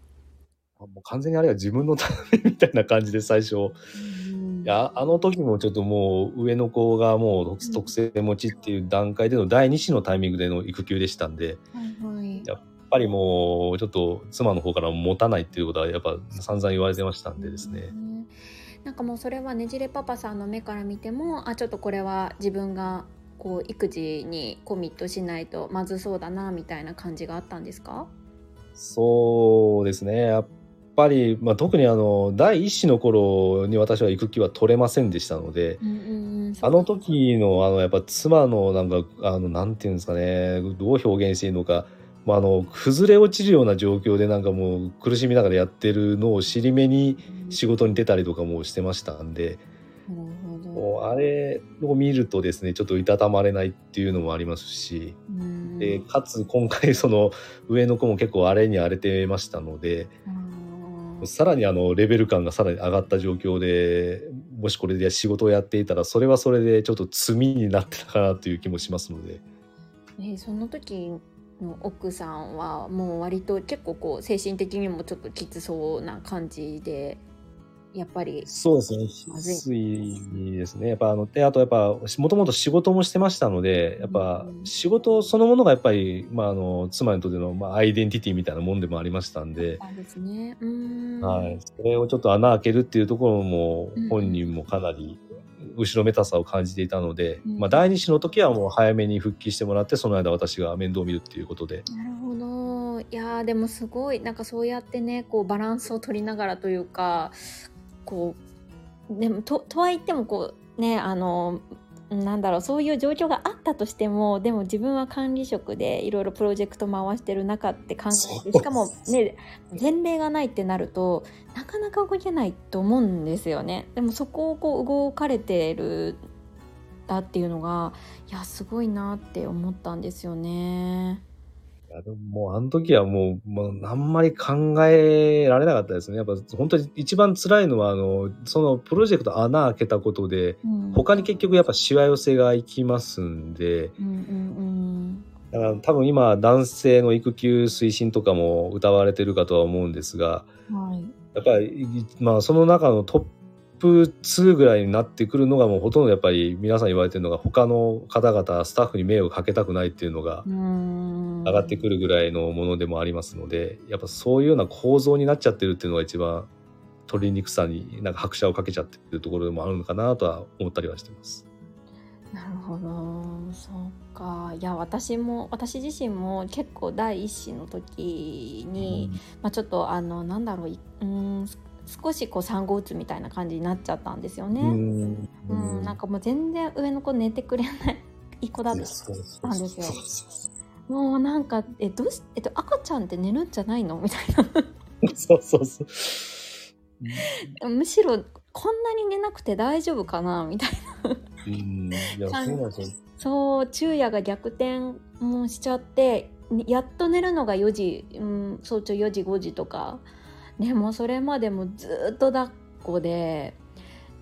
もう完全にあれは自分のためみたいな感じで最初、うん。いや、あの時もちょっともう上の子がもううん特特性持ちっていう段階での第2子のタイミングでの育休でしたんで、はいはい。ややっぱりもうちょっと妻の方から持たないっていうことはやっぱ散々言われてましたんでですね。うん。なんかもうそれはねじれパパさんの目から見てもあちょっとこれは自分がこう育児にコミットしないとまずそうだなみたいな感じがあったんですか？そうですね。やっぱり、まあ、特にあの第一子の頃に私は育休は取れませんでしたので、うんうんうんあの時のあのやっぱ妻のなんかあのなんていうんですかねどう表現していいのか、まあ、あの崩れ落ちるような状況でなんかもう苦しみながらやってるのを尻目に仕事に出たりとかもしてましたんでなるほど。もうあれを見るとですねちょっといたたまれないっていうのもありますしうんでかつ今回その上の子も結構荒れに荒れてましたのでうんさらにあのレベル感がさらに上がった状況でもしこれで仕事をやっていたらそれはそれでちょっと罪になってたかなという気もしますので。えーその時の奥さんはもう割と結構こう精神的にもちょっときつそうな感じでやっぱりそうですね。まずい。ですね。やっぱあの、で、あとやっぱ、もともと仕事もしてましたので、やっぱうん。仕事そのものがやっぱり、まああの、妻にとっての、まあアイデンティティみたいなもんでもありましたんで、あですね。はい。それをちょっと穴開けるっていうところもうん、本人もかなり、後ろめたさを感じていたので、うん。まあ第二子の時はもう早めに復帰してもらって、その間私が面倒を見るっていうことで、なるほど。いやーでもすごいなんかそうやってねこうバランスを取りながらというかこうでもととは言ってもこうねあのなんだろうそういう状況があったとしてもでも自分は管理職でいろいろプロジェクト回してる中って考えてしかもね前例がないってなるとなかなか動けないと思うんですよねでもそこをこう動かれてるだっていうのがいやすごいなって思ったんですよね。いやでももうあの時はもう、もうあんまり考えられなかったですね。やっぱ本当に一番辛いのは、あの、そのプロジェクト穴開けたことで、うん。他に結局やっぱしわ寄せがいきますんで、うんうんだから多分今男性の育休推進とかも歌われてるかとは思うんですが、うんはい。やっぱり、まあその中のトップ2ぐらいになってくるのがもうほとんどやっぱり皆さん言われてるのが他の方々、スタッフに迷惑かけたくないっていうのが、上上がってくるぐらいのものでもありますので、やっぱそういうような構造になっちゃってるっていうのが一番取りにくさになんか拍車をかけちゃってるところでもあるのかなとは思ったりはしてます。なるほど。そうか。いや私も私自身も結構第一子の時に、まあ、ちょっとあのなんだろういうーんす少しこう産後うつみたいな感じになっちゃったんですよね。うん。うん。なんかもう全然上の子寝てくれない子だったんですよもうなんかえどうしえっと赤ちゃんって寝るんじゃないの？みたい そうそうそう。なむしろこんなに寝なくて大丈夫かな？みたいな。うん、いや、そう昼夜が逆転もしちゃってにやっと寝るのが4時、うん、早朝4時5時とか。でもそれまでもずっと抱っこで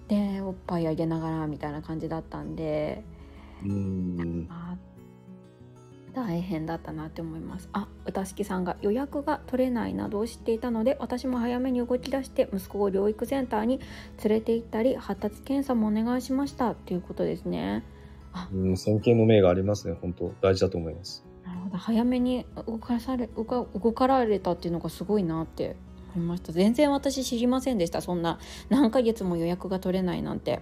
でおっぱいあげながらみたいな感じだったんで。うん。あ大変だったなって思います。あ歌敷さんが予約が取れないなどを知っていたので私も早めに動き出して息子を療育センターに連れて行ったり発達検査もお願いしましたっていうことですね。うん、先見の明がありますね、本当。大事だと思います。なるほど。早めに動かされ動か動かられたっていうのがすごいなって思いました。全然私知りませんでしたそんな。何ヶ月も予約が取れないなんて。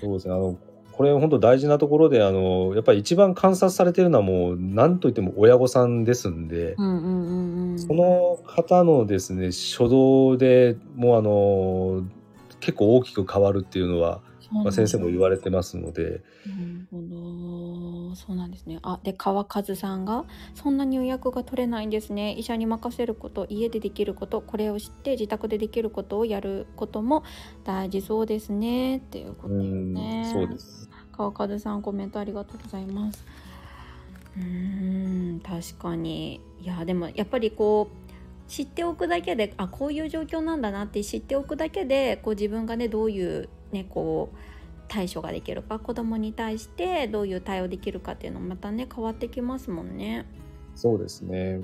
そうですね、あの、これ本当大事なところで、あの、やっぱり一番観察されてるのはもう、何といっても親御さんですんで、うんうんうんうんその方のですね、初動でもうあの、結構大きく変わるっていうのは、まあ、先生も言われてますので、なるほどそうなんですね。あで川和さんがそんなに予約が取れないんですね。医者に任せること家でできることこれを知って自宅でできることをやることも大事そうですね。っていうことですうんね、そうです。川和さんコメントありがとうございます。うーん確かに。いやでもやっぱりこう知っておくだけであこういう状況なんだなって知っておくだけでこう自分がねどういうねこう対処ができるか子供に対してどういう対応できるかっていうのもまたね変わってきますもんね。そうですね。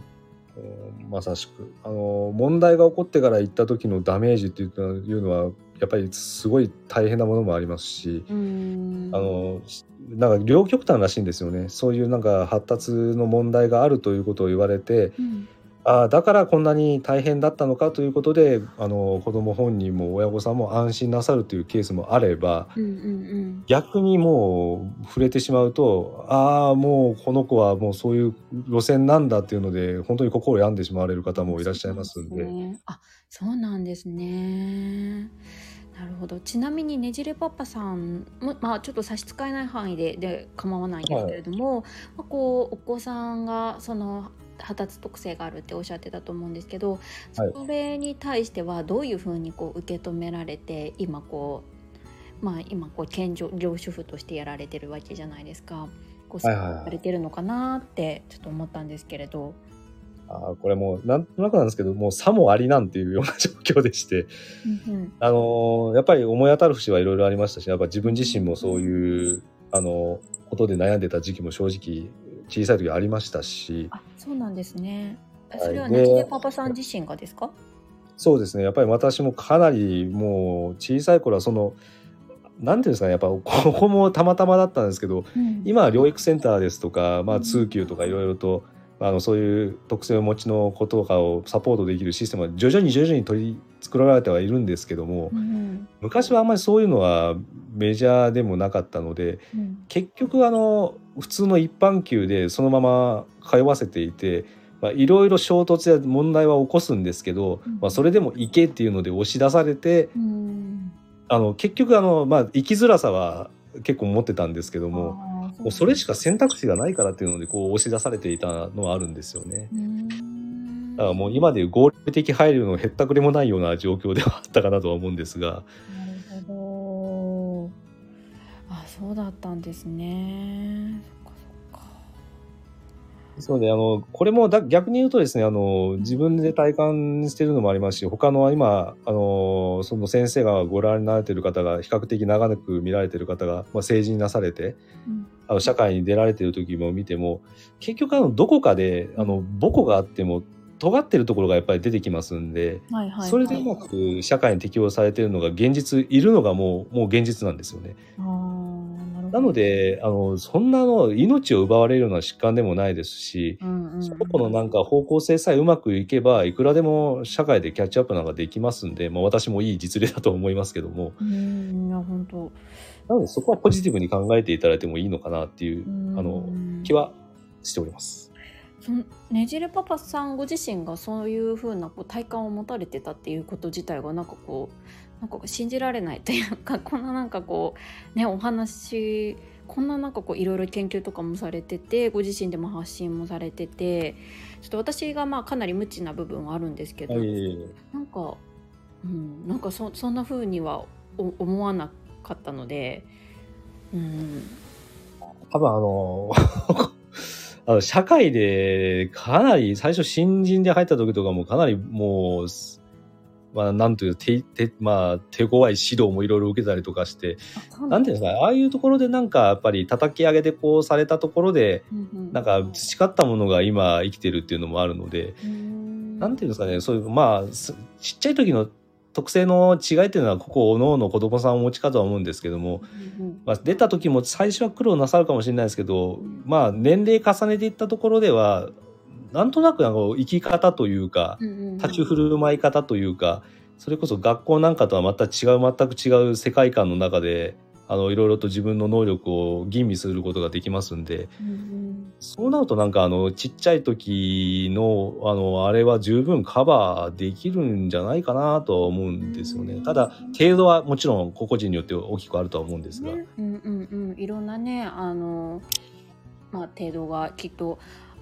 うんまさしくあの問題が起こってから行った時のダメージっていうのはやっぱりすごい大変なものもありますし、うんあのなんか両極端らしいんですよねそういうなんか発達の問題があるということを言われてうんああだからこんなに大変だったのかということであの子供本人も親御さんも安心なさるというケースもあればうんうん逆にもう触れてしまうとああもうこの子はもうそういう路線なんだっていうので本当に心病んでしまわれる方もいらっしゃいますんで。ねあそうなんですね。なるほどちなみにねじれパパさんも、まあ、ちょっと差し支えない範囲でで構わないんですけれども、まあ、こうお子さんがその発達特性があるっておっしゃってたと思うんですけど、はいそれに対してはどういうふうにこう受け止められて今こうまあ今こう健常業主婦としてやられてるわけじゃないですか。こうされてるのかなってちょっと思ったんですけれど。あーこれもうなんとなくなんですけどもうさもありなんていうような状況でして、うんうんあのーやっぱり思い当たる節はいろいろありましたしやっぱ自分自身もそういう、あのことで悩んでた時期も正直小さい時ありましたし。あ、そうなんですね。はい。それはでねパパさん自身がですか？そうですね。やっぱり私もかなりもう小さい頃はそのなんていうんですかね。やっぱここもたまたまだったんですけどうん。今は療育センターですとか、まあ、通級とかいろいろと、あのそういう特性をお持ちの子とかをサポートできるシステムは徐々に徐々に取り作られてはいるんですけどもうん。昔はあんまりそういうのはメジャーでもなかったのでうん。結局あの普通の一般級でそのまま通わせていて。まあいろいろ衝突や問題は起こすんですけど、うんまあ、それでも行けっていうので押し出されてうんあの結局あの、まあ、生きづらさは結構持ってたんですけども、もうそれしか選択肢がないからっていうのでこう押し出されていたのはあるんですよね。うんだからもう今でいう合理的配慮のへったくれもないような状況ではあったかなとは思うんですが、そうだったんですね。そうであのこれもだ逆に言うとですねあの自分で体感してるのもありますし他の今あのその先生がご覧になられてる方が比較的長く見られてる方が、まあ、成人なされてうんあの社会に出られてる時も見ても結局あのどこかであの母子があっても尖ってるところがやっぱり出てきますんで。はいはいはい。それでうまく社会に適応されているのが現実いるのがもうもう現実なんですよね。なのであのそんなの命を奪われるような疾患でもないですし、うんうんうん、その子のなんか方向性さえうまくいけばいくらでも社会でキャッチアップなんかできますんで、まあ、私もいい実例だと思いますけども。うん。いや本当。なのでそこはポジティブに考えていただいてもいいのかなっていうあのうん気はしております。そのねじれパパさんご自身がそういうふうなこう体感を持たれてたっていうこと自体がなんかこうなんか信じられないというかこんななんかこうねお話こんななんかこういろいろ研究とかもされててご自身でも発信もされててちょっと私がまあかなり無知な部分はあるんですけど、はいなんか、うん、なんかそそんな風にはお思わなかったので、うん、多分あの あの社会でかなり最初新人で入った時とかもかなりもうまあなんという手手まあ手強い指導もいろいろ受けたりとかしてなんていうんですかねああいうところでなんかやっぱり叩き上げでこうされたところでうんうんなんか培ったものが今生きてるっていうのもあるので、うん。なんていうんですかねそういうまあすちっちゃい時の特性の違いっていうのはここおのおの子供さんをお持ちかとは思うんですけども、うんうん。まあ、出た時も最初は苦労なさるかもしれないですけど、まあ年齢重ねていったところではなんとなくあの生き方というかうんうんうん立ち振る舞い方というかそれこそ学校なんかとはまた違う全く違う世界観の中であのいろいろと自分の能力を吟味することができますんでうんうんそうなるとなんかあのちっちゃい時のあのあれは十分カバーできるんじゃないかなとは思うんですよね。ただ程度はもちろん個々人によって大きくあるとは思うんですが。ねうんうんうんいろんなねあのまあ程度がきっと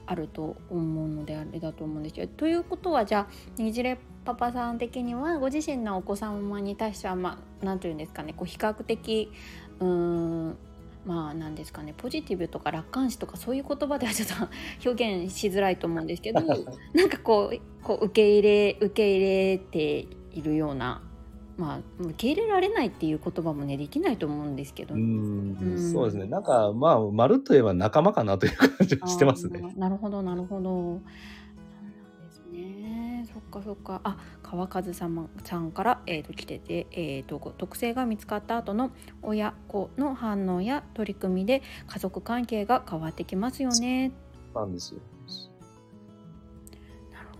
あると思うのであれだと思うんですけどということはじゃあにじれパパさん的にはご自身のお子様に対してはまあなんていうんですかねこう比較的うーんまあなんですかねポジティブとか楽観視とかそういう言葉ではちょっと表現しづらいと思うんですけど なんかこうこう受け入れ受け入れているようなまあ受け入れられないっていう言葉もねできないと思うんですけど、ううんんそうですね。なんかまあまるっと言えば仲間かなという感じがしてますね。なるほどなるほどそうなんですかそっかあ川和さんさんから、えー、と来てて、えー、と特性が見つかった後の親子の反応や取り組みで家族関係が変わってきますよね。なんですよ。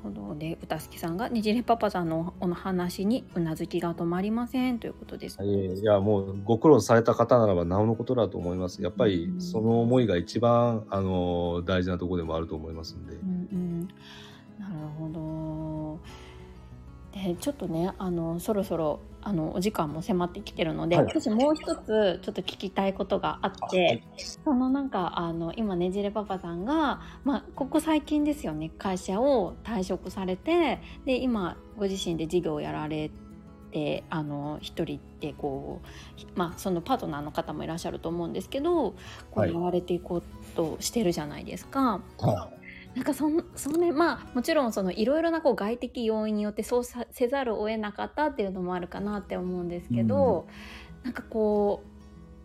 ほどで歌好きさんがねじれパパさんのお話にうなずきが止まりませんということです。いえいや、もうご苦労された方ならばなおのことだと思います。やっぱりうんその思いが一番、あの、大事なところでもあると思いますんで。うんうん、なるほど。でちょっとねあのそろそろあのお時間も迫ってきてるので、はい。私もう一つちょっと聞きたいことがあって、そのなんかあの今ねじれパパさんが、まあ、ここ最近ですよね会社を退職されてで今ご自身で事業をやられてあの一人でこう、まあ、そのパートナーの方もいらっしゃると思うんですけどこうはいやられていこうとしてるじゃないですか。はなんかそんそのねまあもちろんそのいろいろなこう外的要因によってそうさせざるを得なかったっていうのもあるかなって思うんですけど、なんかこ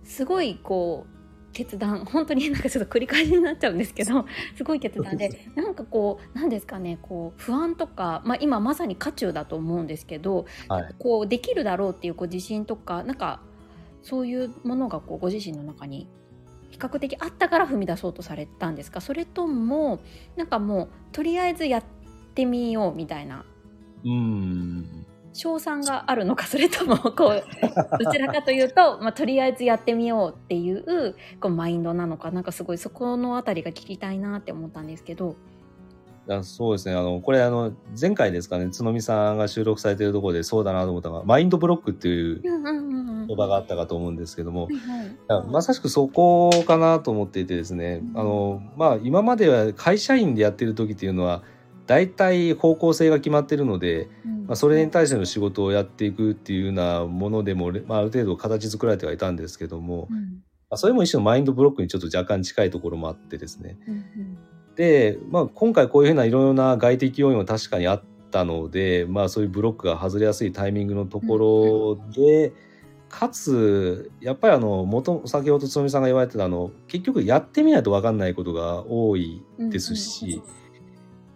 うすごいこう決断 本当になんかちょっと繰り返しになっちゃうんですけどすごい決断でなんかこうなんですかねこう不安とか、まあ、今まさに渦中だと思うんですけど、はい。こうできるだろうっていうこう自信とかなんかそういうものがこうご自身の中に比較的あったから踏み出そうとされたんですか？それともなんかもうとりあえずやってみようみたいなうん。賞賛があるのかそれともこう どちらかというと、まあ、とりあえずやってみようっていうこうマインドなのかなんかすごいそこのあたりが聞きたいなって思ったんですけど。あそうですね。あの、これあの、前回ですかね、つのみさんが収録されてるところでそうだなと思ったのが、マインドブロックっていう言葉があったかと思うんですけども、はいはい。いやまさしくそこかなと思っていてですね、うん。あの、まあ、今までは会社員でやってる時っていうのは、大体方向性が決まってるので、うん。まあ、それに対しての仕事をやっていくっていうようなものでも、まあ、ある程度形作られてはいたんですけども、うん。まあ、それも一種のマインドブロックにちょっと若干近いところもあってですね。うんうん。で、まあ、今回こういうふうないろいろな外的要因は確かにあったので、まあ、そういうブロックが外れやすいタイミングのところで、かつやっぱりあの元先ほどつのみさんが言われてたあの結局やってみないと分かんないことが多いですし、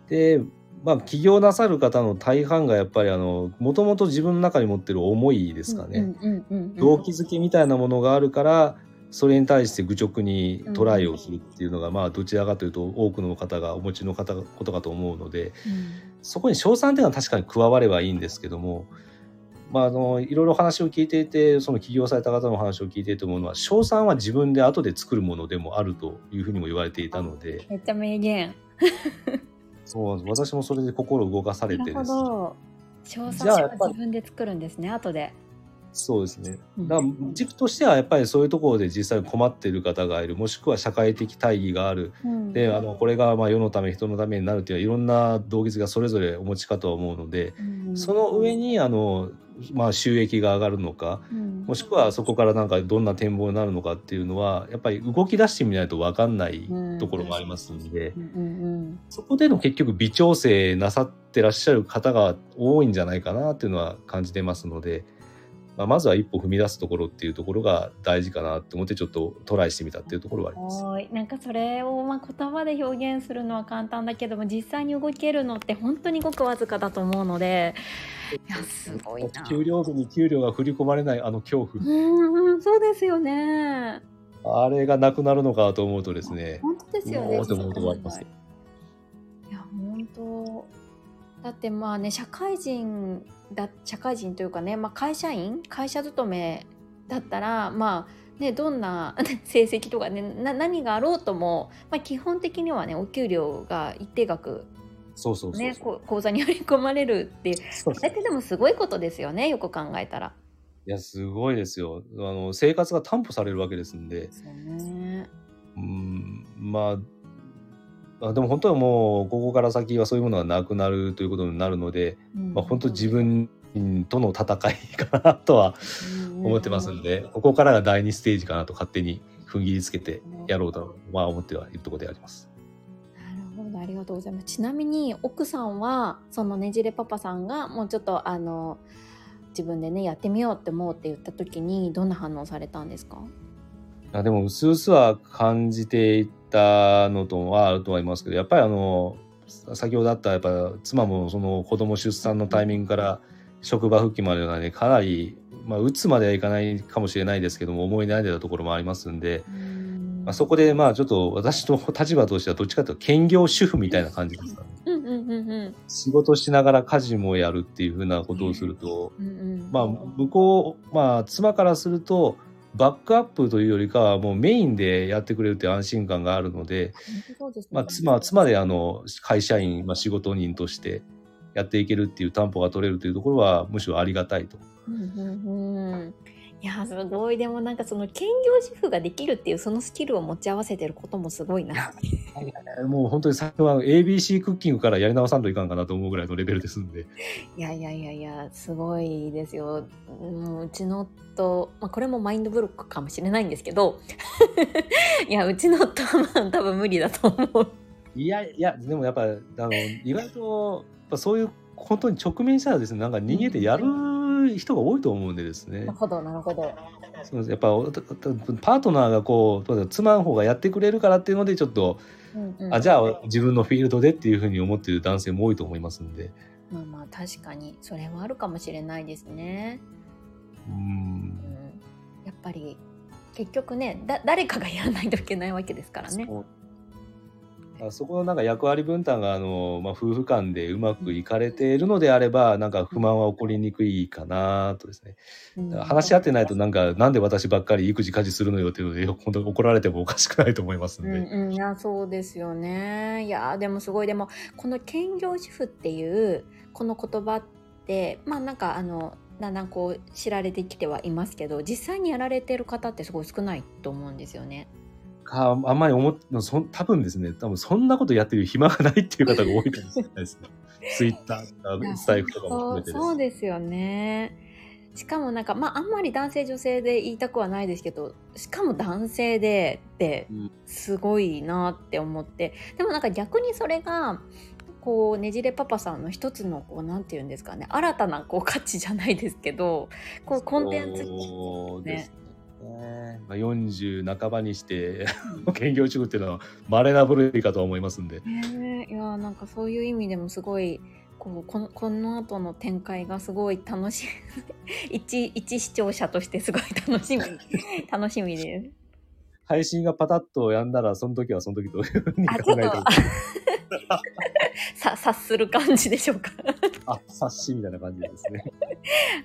で、まあ、起業なさる方の大半がやっぱりあのもともと自分の中に持ってる思いですかね、うんうんうんうん。動機づけみたいなものがあるからそれに対して愚直にトライをするっていうのが、まあどちらかというと多くの方がお持ちの方ことかと思うのでそこに賞賛っていうのは確かに加わればいいんですけども、まあ、あのいろいろ話を聞いていてその起業された方の話を聞いていて思うのは賞賛は自分で後で作るものでもあるというふうにも言われていたのでめっちゃ名言。そう私もそれで心動かされてです賛は自分で作るんですね、後で。そうですね。うん。だから軸としてはやっぱりそういうところで実際に困っている方がいる。もしくは社会的大義がある。うん。であのこれがまあ世のため人のためになるというのはいろんな動機がそれぞれお持ちかとは思うのでうん。その上にあの、まあ、収益が上がるのかうん。もしくはそこからなんかどんな展望になるのかっていうのはやっぱり動き出してみないと分かんないところもありますんでそこでの結局微調整なさってらっしゃる方が多いんじゃないかなっていうのは感じてますので。まあ、まずは一歩踏み出すところっていうところが大事かなって思ってちょっとトライしてみたっていうところはあります。なんかそれをまあ言葉で表現するのは簡単だけども実際に動けるのって本当にごくわずかだと思うのでいやすごいな。給料日に給料が振り込まれないあの恐怖、うんうんそうですよね。あれがなくなるのかと思うとですね、本当ですよね。もうって思うとこありますよ。いや本当だってまあね社会人だ社会人というかね、まあ、会社員？会社勤めだったらまあねどんな 成績とかねな何があろうとも、まあ、基本的にはねお給料が一定額そうそうねこ口座に振り込まれるっていう。そうそれってでもすごいことですよねよく考えたら。いやすごいですよ。あの生活が担保されるわけですんで。そうね。うんまああでも本当はもうここから先はそういうものがなくなるということになるので、まあ、本当自分との戦いかなとは思ってますんで、ここからが第2ステージかなと勝手に踏ん切りつけてやろうとは思ってはいるところであります。なるほどありがとうございます。ちなみに奥さんはそのねじれパパさんがもうちょっとあの自分でねやってみようって思うって言った時にどんな反応されたんですか？あでも、うすうすは感じていたのとはあると思いますけど、やっぱりあの、先ほどあったやっぱ妻もその子供出産のタイミングから職場復帰までがねかなり、まあ、打つまではいかないかもしれないですけども思い悩んでたところもありますんで、まあ、そこでまあちょっと私の立場としてはどっちかというと兼業主婦みたいな感じですかね。うんうんうんうん仕事しながら家事もやるっていうふうなことをすると、うんうん。まあ向こうまあ妻からするとバックアップというよりかはもうメインでやってくれるっていう安心感があるので、ですね。まあ、妻は妻であの会社員、まあ、仕事人としてやっていけるっていう担保が取れるというところはむしろありがたいと。うんうんうんいやすごいでもなんかその兼業主婦ができるっていうそのスキルを持ち合わせてることもすごいな。もう本当に最初は ABC クッキングからやり直さんといかんかなと思うぐらいのレベルですんで。いやいやいやいやすごいですよ。もううちの夫、まあ、これもマインドブロックかもしれないんですけど いやうちの夫はまあ多分無理だと思う。いやいやでもやっぱあの意外とやっぱそういう本当に直面したらですねなんか逃げてやる人が多いと思うんでですねなる。ほどなるほど。そうですやっぱパートナーがこう妻の方がやってくれるからっていうのでちょっと、うんうんあじゃあ自分のフィールドでっていうふうに思っている男性も多いと思いますんで。まあまあ確かにそれはあるかもしれないですね。ううんん、やっぱり結局ねだ誰かがやらないといけないわけですからね。そうあそこのなんか役割分担があの、まあ、夫婦間でうまくいかれているのであればなんか不満は起こりにくいかなとですね。うん。話し合ってないとなんかなんで私ばっかり育児家事するのよっていうので 本当に怒られてもおかしくないと思いますんで、うんうん、いやそうですよね。いやでもすごい。でもこの兼業主婦っていうこの言葉ってまあなんかあのだんだんこう知られてきてはいますけど実際にやられてる方ってすごい少ないと思うんですよね。かあんまり思っそん多分ですね多分そんなことやってる暇がないっていう方が多いかもしれないですね。ツイッタースタイフとかも含めてですそうですよね。しかもなんかまああんまり男性女性で言いたくはないですけどしかも男性でってうんすごいなって思って。でもなんか逆にそれがこうねじれパパさんの一つのこうなんて言うんですかね新たなこう価値じゃないですけどこうコンテンツそうですねまあ、40半ばにして 兼業主婦っていうのは稀な部類かと思いますんで。いやなんかそういう意味でもすごいこうこのこの後の展開がすごい楽しい。一一視聴者としてすごい楽しみ。楽しみです。配信がパタッとやんだらその時はその時というふうにあちょっと考えてさ 察する感じでしょうか。あ察しみたいな感じですね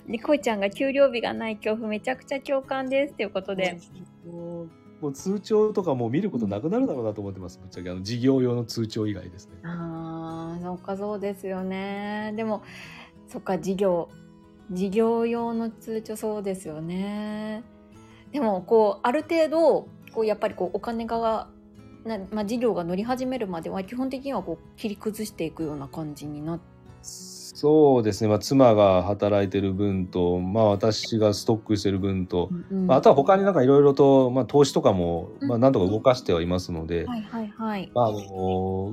でこいちゃんが給料日がない恐怖めちゃくちゃ共感ですということで。もう通帳とかもう見ることなくなるだろうなと思ってますぶっちゃけあの事業用の通帳以外ですねああそっかそうですよね。でもそっか事業事業用の通帳そうですよね。でもこうある程度こうやっぱりこうお金がな、まあ、事業が乗り始めるまでは基本的にはこう切り崩していくような感じになって。そうですね、まあ、妻が働いてる分と、まあ、私がストックしてる分と、まあ、あとは他になんかいろいろと、まあ、投資とかも、うんまあ、なんとか動かしてはいますので、はいはいはい。まあ、あの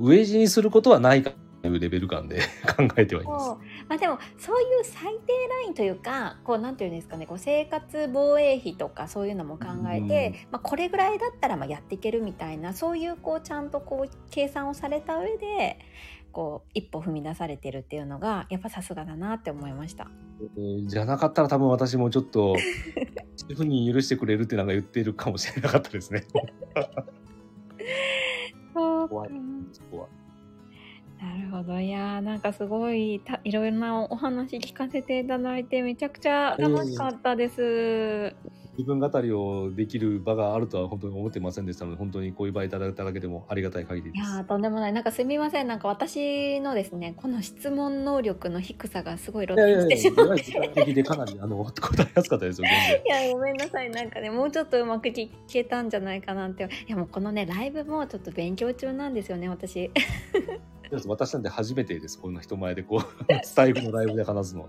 飢え死にすることはないかというレベル感で 考えてはいます。まあ、でもそういう最低ラインというかこうなんていうんですかねこう生活防衛費とかそういうのも考えて、まあ、これぐらいだったらまあやっていけるみたいなそういうこうちゃんとこう計算をされた上でこう一歩踏み出されてるっていうのがやっぱさすがだなって思いました。えーじゃなかったら多分私もちょっとそういうふうに許してくれるってなんか言ってるかもしれなかったですね。怖いそこはなるほど。いやーなんかすごいたいろいろなお話聞かせていただいてめちゃくちゃ楽しかったです。自分語りをできる場があるとは本当に思ってませんでしたので本当にこういう場いただいただけでもありがたい限りです。いやーとんでもない。なんかすみません。なんか私のですねこの質問能力の低さがすごい露呈してしまって。やいや時間的でかなりあの答えやすかったですよ。いやごめんなさい。なんかねもうちょっとうまく聞けたんじゃないかなって。いやもうこのねライブもちょっと勉強中なんですよね私私なんて初めてですこんな人前でこう スタイフのライブで話すのは。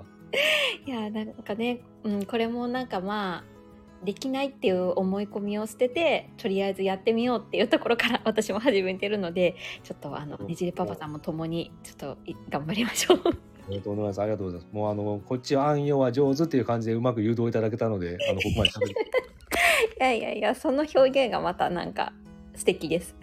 いやなんかね、うん、これもなんかまあできないっていう思い込みを捨ててとりあえずやってみようっていうところから 私も始めてるのでちょっとあのねじれパパさんも共にちょっとい頑張りましょう。ありがとうございます。ありがとうございます。もうあのこっちは暗用は上手っていう感じでうまく誘導いただけたので、あの ここまで喋る。いやいやいやその表現がまたなんか素敵です。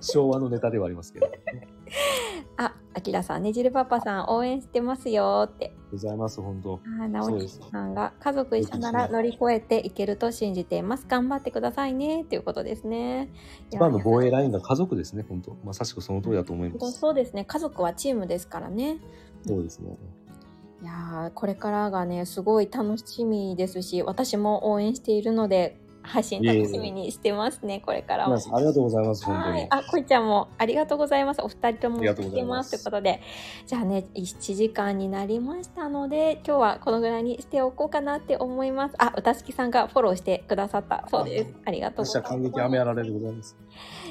昭和のネタではありますけど。あ、あきらさん、ねじるパパさん応援してますよって。ございます、本当。あ、なおきそうですさんが家族一緒なら乗り越えていけると信じています。頑張ってくださいねということですね。一番の防衛ラインがが家族ですね、本当。まさしくその通りだと思います。そうですね。家族はチームですからね。そうですね。いやーこれからがねすごい楽しみですし私も応援しているので配信楽しみにしてますねこれからも。ありがとうございます、本当にはい、。あ、こいちゃんもありがとうございます。お二人とも来てまますすということで、じゃあね、7時間になりましたので、今日はこのぐらいにしておこうかなって思います。あ、歌月さんがフォローしてくださったそうです。ありがとうございます。感激雨あられでございます。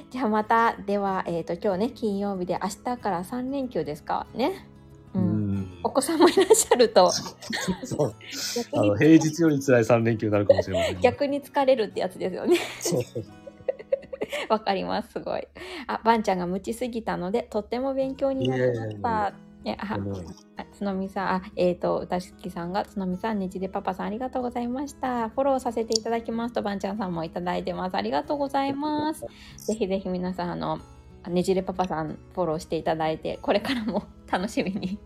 じゃあまた、では、えっ、と、今日ね、金曜日で明日から3連休ですか？ね。う。うんん。お子さんもいらっしゃると、あの、平日より辛い3連休になるかもしれません。逆に疲れるってやつですよね。そう。わかります、すごい。あ、ばんちゃんが無知すぎたので、とっても勉強になりました。ね、あ、このあつのみさん、あ、えっ、と、うたしきさんが、つのみさん、ねじでパパさん、ありがとうございました。フォローさせていただきますと、ばんちゃんさんもいただいてます。ありがとうございます。ぜひぜひ皆さん、あの、ねじれパパさん、フォローしていただいて、これからも楽しみに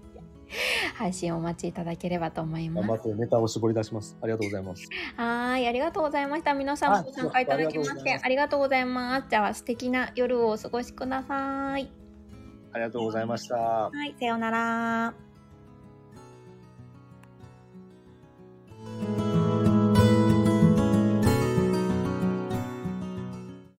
配信お待ちいただければと思います。頑張ってネタを絞り出します。ありがとうございます。はい、ありがとうございました。皆さんご参加いただきましてありがとうございます。じゃあ素敵な夜をお過ごしください。ありがとうございました。はい、さようなら。